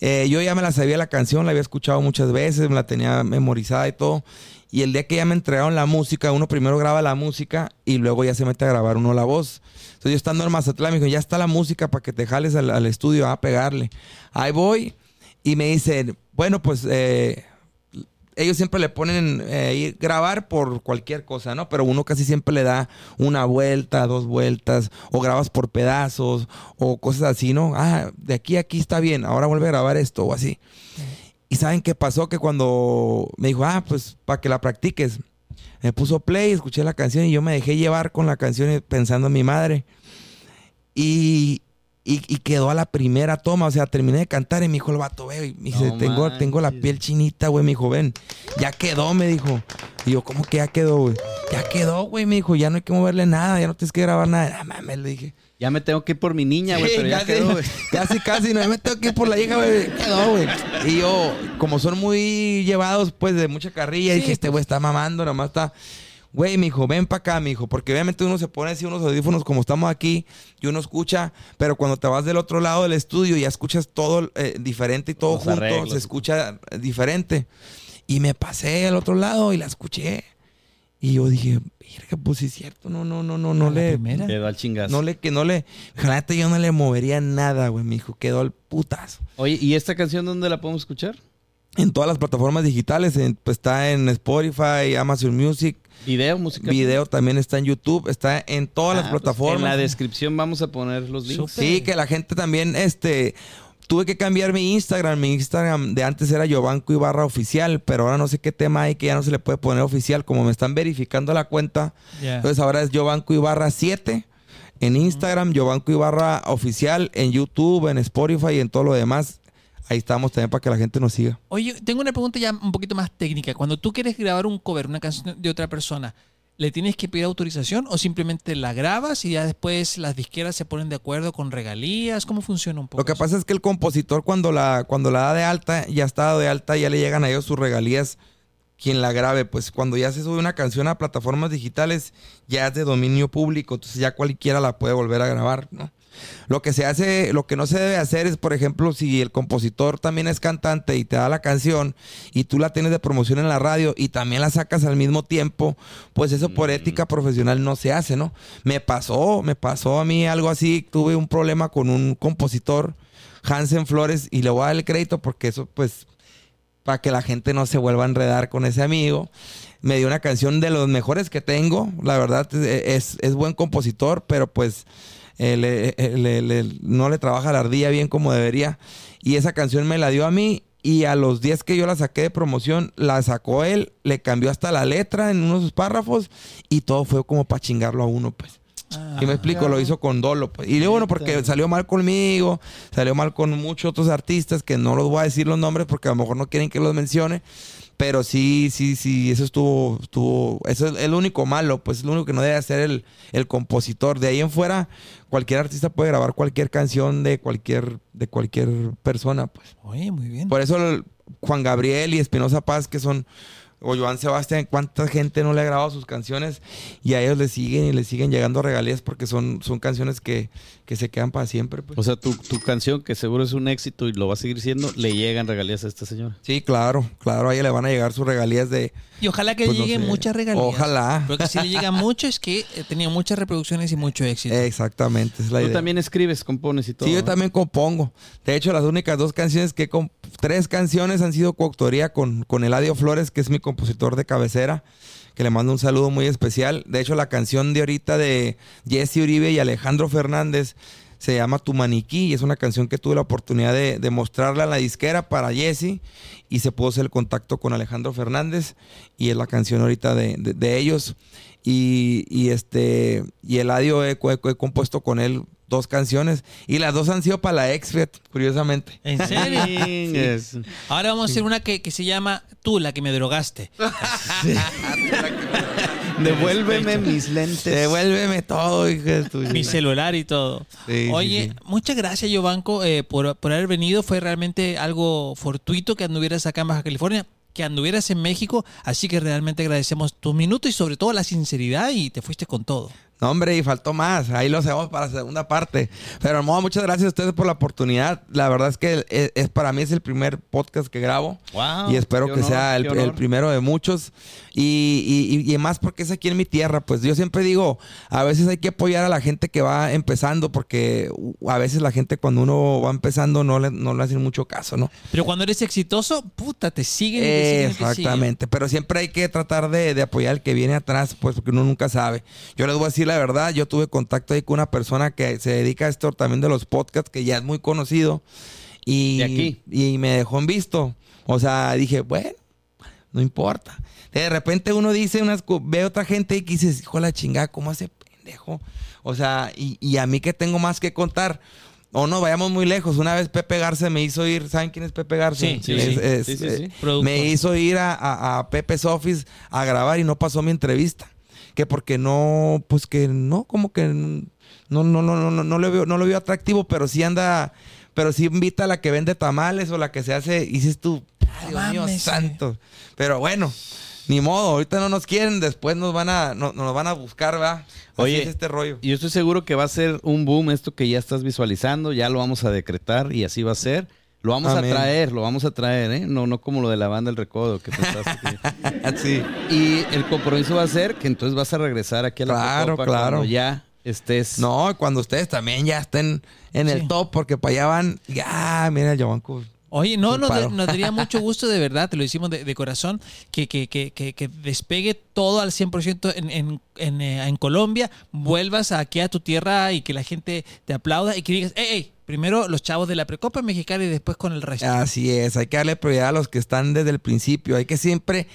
Eh, yo ya me la sabía la canción, la había escuchado muchas veces, me la tenía memorizada y todo. Y el día que ya me entregaron la música, uno primero graba la música y luego ya se mete a grabar uno la voz. Entonces yo estando en Mazatlán me dijo, ya está la música para que te jales al, estudio a pegarle. Ahí voy y me dicen, bueno, pues eh, ellos siempre le ponen eh, grabar por cualquier cosa, ¿no? Pero uno casi siempre le da una vuelta, dos vueltas, o grabas por pedazos, o cosas así, ¿no? Ah, de aquí a aquí está bien, ahora vuelve a grabar esto, o así. Y ¿saben qué pasó? Que cuando me dijo, ah, pues para que la practiques, me puso play, escuché la canción y yo me dejé llevar con la canción pensando en mi madre. Y, y, quedó a la primera toma, o sea, terminé de cantar y me dijo el vato, güey, me dice, tengo, tengo la piel chinita, güey, me dijo, ven, ya quedó, me dijo. Y yo, ¿cómo que ya quedó, güey? Ya quedó, güey, me dijo, ya no hay que moverle nada, ya no tienes que grabar nada. Ah, mames, le dije. Ya me tengo que ir por mi niña, güey, pero ya quedó, güey. Casi, casi, no, ya me tengo que ir por la hija, güey, quedó, güey. Y yo, como son muy llevados, pues, de mucha carrilla, dije, este güey está mamando, nomás está güey, mi hijo, ven para acá, mi hijo, porque obviamente uno se pone así unos audífonos como estamos aquí y uno escucha, pero cuando te vas del otro lado del estudio ya escuchas todo eh, diferente y todo junto, se escucha diferente. Y me pasé al otro lado y la escuché. Y yo dije, virga, pues sí es cierto, no, no, no, no, no le. Quedó al chingazo. No le, que no le. yo no le movería nada, güey, mi hijo, quedó al putazo. Oye, ¿y esta canción dónde la podemos escuchar? En todas las plataformas digitales, pues está en Spotify, Amazon Music, Video, música. Video también está en YouTube, está en todas las ah, pues, plataformas. en la descripción vamos a poner los links. Sí, que la gente también, este, tuve que cambiar mi Instagram. Mi Instagram de antes era Yovanco Ibarra Oficial, pero ahora no sé qué tema hay que ya no se le puede poner oficial. Como me están verificando la cuenta, entonces ahora es Yovanco Ibarra 7 en Instagram, Yovanco Ibarra Oficial, en YouTube, en Spotify y en todo lo demás ahí estamos también para que la gente nos siga. Oye, tengo una pregunta ya un poquito más técnica. Cuando tú quieres grabar un cover, una canción de otra persona, ¿le tienes que pedir autorización o simplemente la grabas y ya después las disqueras se ponen de acuerdo con regalías? ¿Cómo funciona un poco? Lo que pasa es que el compositor cuando la, cuando la da de alta, ya está dado de alta, ya le llegan a ellos sus regalías quien la grabe, pues cuando ya se sube una canción a plataformas digitales, ya es de dominio público, entonces ya cualquiera la puede volver a grabar, ¿no? Lo que se hace, lo que no se debe hacer es, por ejemplo, si el compositor también es cantante y te da la canción y tú la tienes de promoción en la radio y también la sacas al mismo tiempo, pues eso por mm. ética profesional no se hace, ¿no? Me pasó, me pasó a mí algo así, tuve un problema con un compositor, Hansen Flores, y le voy a dar el crédito porque eso, pues, para que la gente no se vuelva a enredar con ese amigo. Me dio una canción de los mejores que tengo. La verdad es, es buen compositor, pero pues eh, no le trabaja la ardilla bien como debería. Y esa canción me la dio a mí y a los 10 que yo la saqué de promoción, la sacó él, le cambió hasta la letra en unos párrafos y todo fue como para chingarlo a uno, pues. Ah, y me explico, lo hizo con dolo. Pues. Y bueno, porque salió mal conmigo, salió mal con muchos otros artistas que no los voy a decir los nombres porque a lo mejor no quieren que los mencione. Pero sí, sí, sí, eso estuvo, estuvo, eso es el único malo, pues es lo único que no debe hacer el, el compositor. De ahí en fuera, cualquier artista puede grabar cualquier canción de cualquier, de cualquier persona, pues. Oye, muy bien. Por eso Juan Gabriel y Espinosa Paz, que son o Joan Sebastián, cuánta gente no le ha grabado sus canciones y a ellos le siguen y le siguen llegando regalías porque son, son canciones que, que se quedan para siempre. Pues. O sea, tu, tu, canción, que seguro es un éxito y lo va a seguir siendo, le llegan regalías a esta señora. Sí, claro, claro, a ella le van a llegar sus regalías de... Y ojalá que pues, lleguen muchas regalías. Ojalá. Porque si le llega mucho es que tenía muchas reproducciones y mucho éxito. Exactamente, es la Tú también escribes, compones y todo. Sí, yo también compongo. De hecho, las únicas dos canciones que... Tres canciones han sido coautoría con, con Eladio Flores, que es mi compositor de cabeza que le mando un saludo muy especial. De hecho, la canción de ahorita de Jesse Uribe y Alejandro Fernández se llama Tu Maniquí y es una canción que tuve la oportunidad de, mostrarla en la disquera para Jesse y se pudo hacer el contacto con Alejandro Fernández y es la canción ahorita de, ellos. Y, y, este y Eladio he, he compuesto con él dos canciones y las dos han sido para la ex, curiosamente. ¿En serio? Ahora vamos a hacer una que, se llama Tú, la que me drogaste. Devuélveme mis lentes. Devuélveme todo, Mi celular y todo. Oye, muchas gracias, Giovanco, eh, por, por haber venido. Fue realmente algo fortuito que anduvieras acá en Baja California que anduvieras en México, así que realmente agradecemos tu minuto y sobre todo la sinceridad y te fuiste con todo. No, hombre, y faltó más. Ahí lo hacemos para la segunda parte. Pero, modo, muchas gracias a ustedes por la oportunidad. La verdad es que es, para mí es el primer podcast que grabo. y espero que sea el, primero de muchos. Y, y, y, más porque es aquí en mi tierra. Pues yo siempre digo, a veces hay que apoyar a la gente que va empezando porque a veces la gente cuando uno va empezando no le, no le hacen mucho caso, ¿no? Pero cuando eres exitoso, puta, te siguen. Exactamente. Pero siempre hay que tratar de, de apoyar al que viene atrás, pues porque uno nunca sabe. Yo les voy a decir la verdad, yo tuve contacto ahí con una persona que se dedica a esto también de los podcasts, que ya es muy conocido. Y, aquí? y me dejó en visto. O sea, dije, bueno, no importa. De repente uno dice, unas, ve otra gente y dices, hijo la chingada, ¿cómo hace pendejo? O sea, y, a mí que tengo más que contar. O no, vayamos muy lejos. Una vez Pepe Garza me hizo ir, ¿saben quién es Pepe Garza? Sí, sí, sí, Me hizo ir a, a, a Pepe's Office a grabar y no pasó mi entrevista que porque no, pues que no, como que no, no, no, no, no, no, le veo, no lo veo atractivo, pero sí anda, pero sí invita a la que vende tamales o la que se hace, y dices tú, Dios mío santo. Pero bueno, ni modo, ahorita no nos quieren, después nos van a, no, nos van a buscar, ¿verdad? Oye, es este rollo. Yo estoy seguro que va a ser un boom esto que ya estás visualizando, ya lo vamos a decretar y así va a ser. Lo vamos a traer, lo vamos a traer, ¿eh? No, no como lo de la banda El Recodo que sí. Y el compromiso va a ser que entonces vas a regresar aquí a la Claro, claro. Cuando ya estés. No, cuando ustedes también ya estén en el top, porque para allá van. Ya, mira el Giovanco. Oye, no, nos, daría mucho gusto de verdad, te lo decimos de, corazón, que, que, que, que, despegue todo al 100% en, en, en, eh, en Colombia, vuelvas aquí a tu tierra y que la gente te aplauda y que digas, hey, hey, Primero los chavos de la Precopa Mexicana y después con el resto. Así es, hay que darle prioridad a los que están desde el principio. Hay que siempre,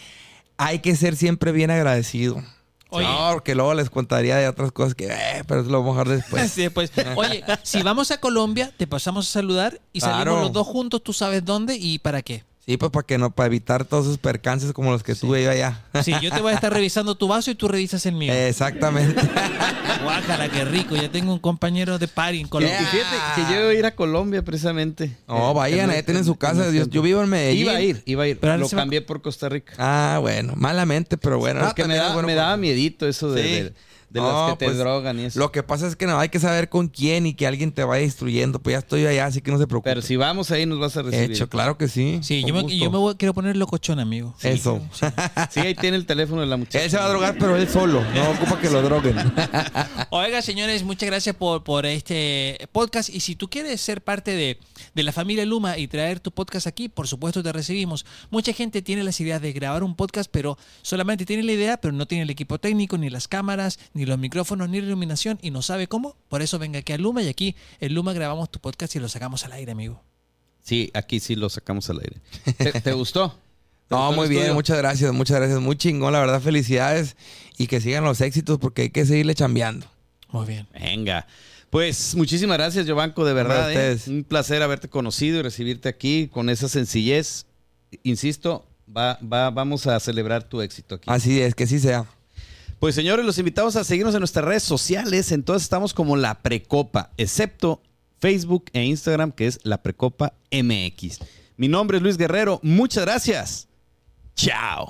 hay que ser siempre bien agradecido. Oye. No, porque luego les contaría de otras cosas que, eh, pero eso lo vamos a dejar después. sí, pues. Oye, si vamos a Colombia, te pasamos a saludar y salimos los dos juntos, tú sabes dónde y para qué. Sí, pues para que no, para evitar todos esos percances como los que tuve yo allá. Sí, yo te voy a estar revisando tu vaso y tú revisas el mío. Exactamente. Guájala, qué rico. Ya tengo un compañero de party en Colombia. Y fíjate que yo iba a ir a Colombia precisamente. No, vayan, ahí tienen su casa. Yo, vivo en Medellín. Iba a ir, iba a ir. Pero lo cambié por Costa Rica. Ah, bueno, malamente, pero bueno. Porque me, daba, me daba miedito eso de, de las que te pues, drogan y eso. Lo que pasa es que no hay que saber con quién y que alguien te vaya instruyendo. Pues ya estoy allá, así que no se preocupe. Pero si vamos ahí nos vas a recibir. Hecho, claro que sí. Sí, yo me, yo me, voy, quiero poner locochón, amigo. Eso. Sí. ahí tiene el teléfono de la muchacha. Él se va a drogar, pero él solo. No ocupa que lo droguen. Oiga, señores, muchas gracias por, por este podcast. Y si tú quieres ser parte de, de la familia Luma y traer tu podcast aquí, por supuesto te recibimos. Mucha gente tiene las ideas de grabar un podcast, pero solamente tiene la idea, pero no tiene el equipo técnico, ni las cámaras, ni los micrófonos, ni la iluminación y no sabe cómo. Por eso venga aquí a Luma y aquí en Luma grabamos tu podcast y lo sacamos al aire, amigo. Sí, aquí sí lo sacamos al aire. ¿Te, gustó? No, muy bien, muchas gracias, muchas gracias. Muy chingón, la verdad, felicidades y que sigan los éxitos porque hay que seguirle chambeando. Muy bien. Venga. Pues muchísimas gracias, Giovanco, de verdad. ¿eh? Un placer haberte conocido y recibirte aquí con esa sencillez. Insisto, va, va, vamos a celebrar tu éxito aquí. Así es, que sí sea. Pues señores, los invitamos a seguirnos en nuestras redes sociales. Entonces estamos como la Precopa, excepto Facebook e Instagram, que es la Precopa MX. Mi nombre es Luis Guerrero. Muchas gracias. Chao.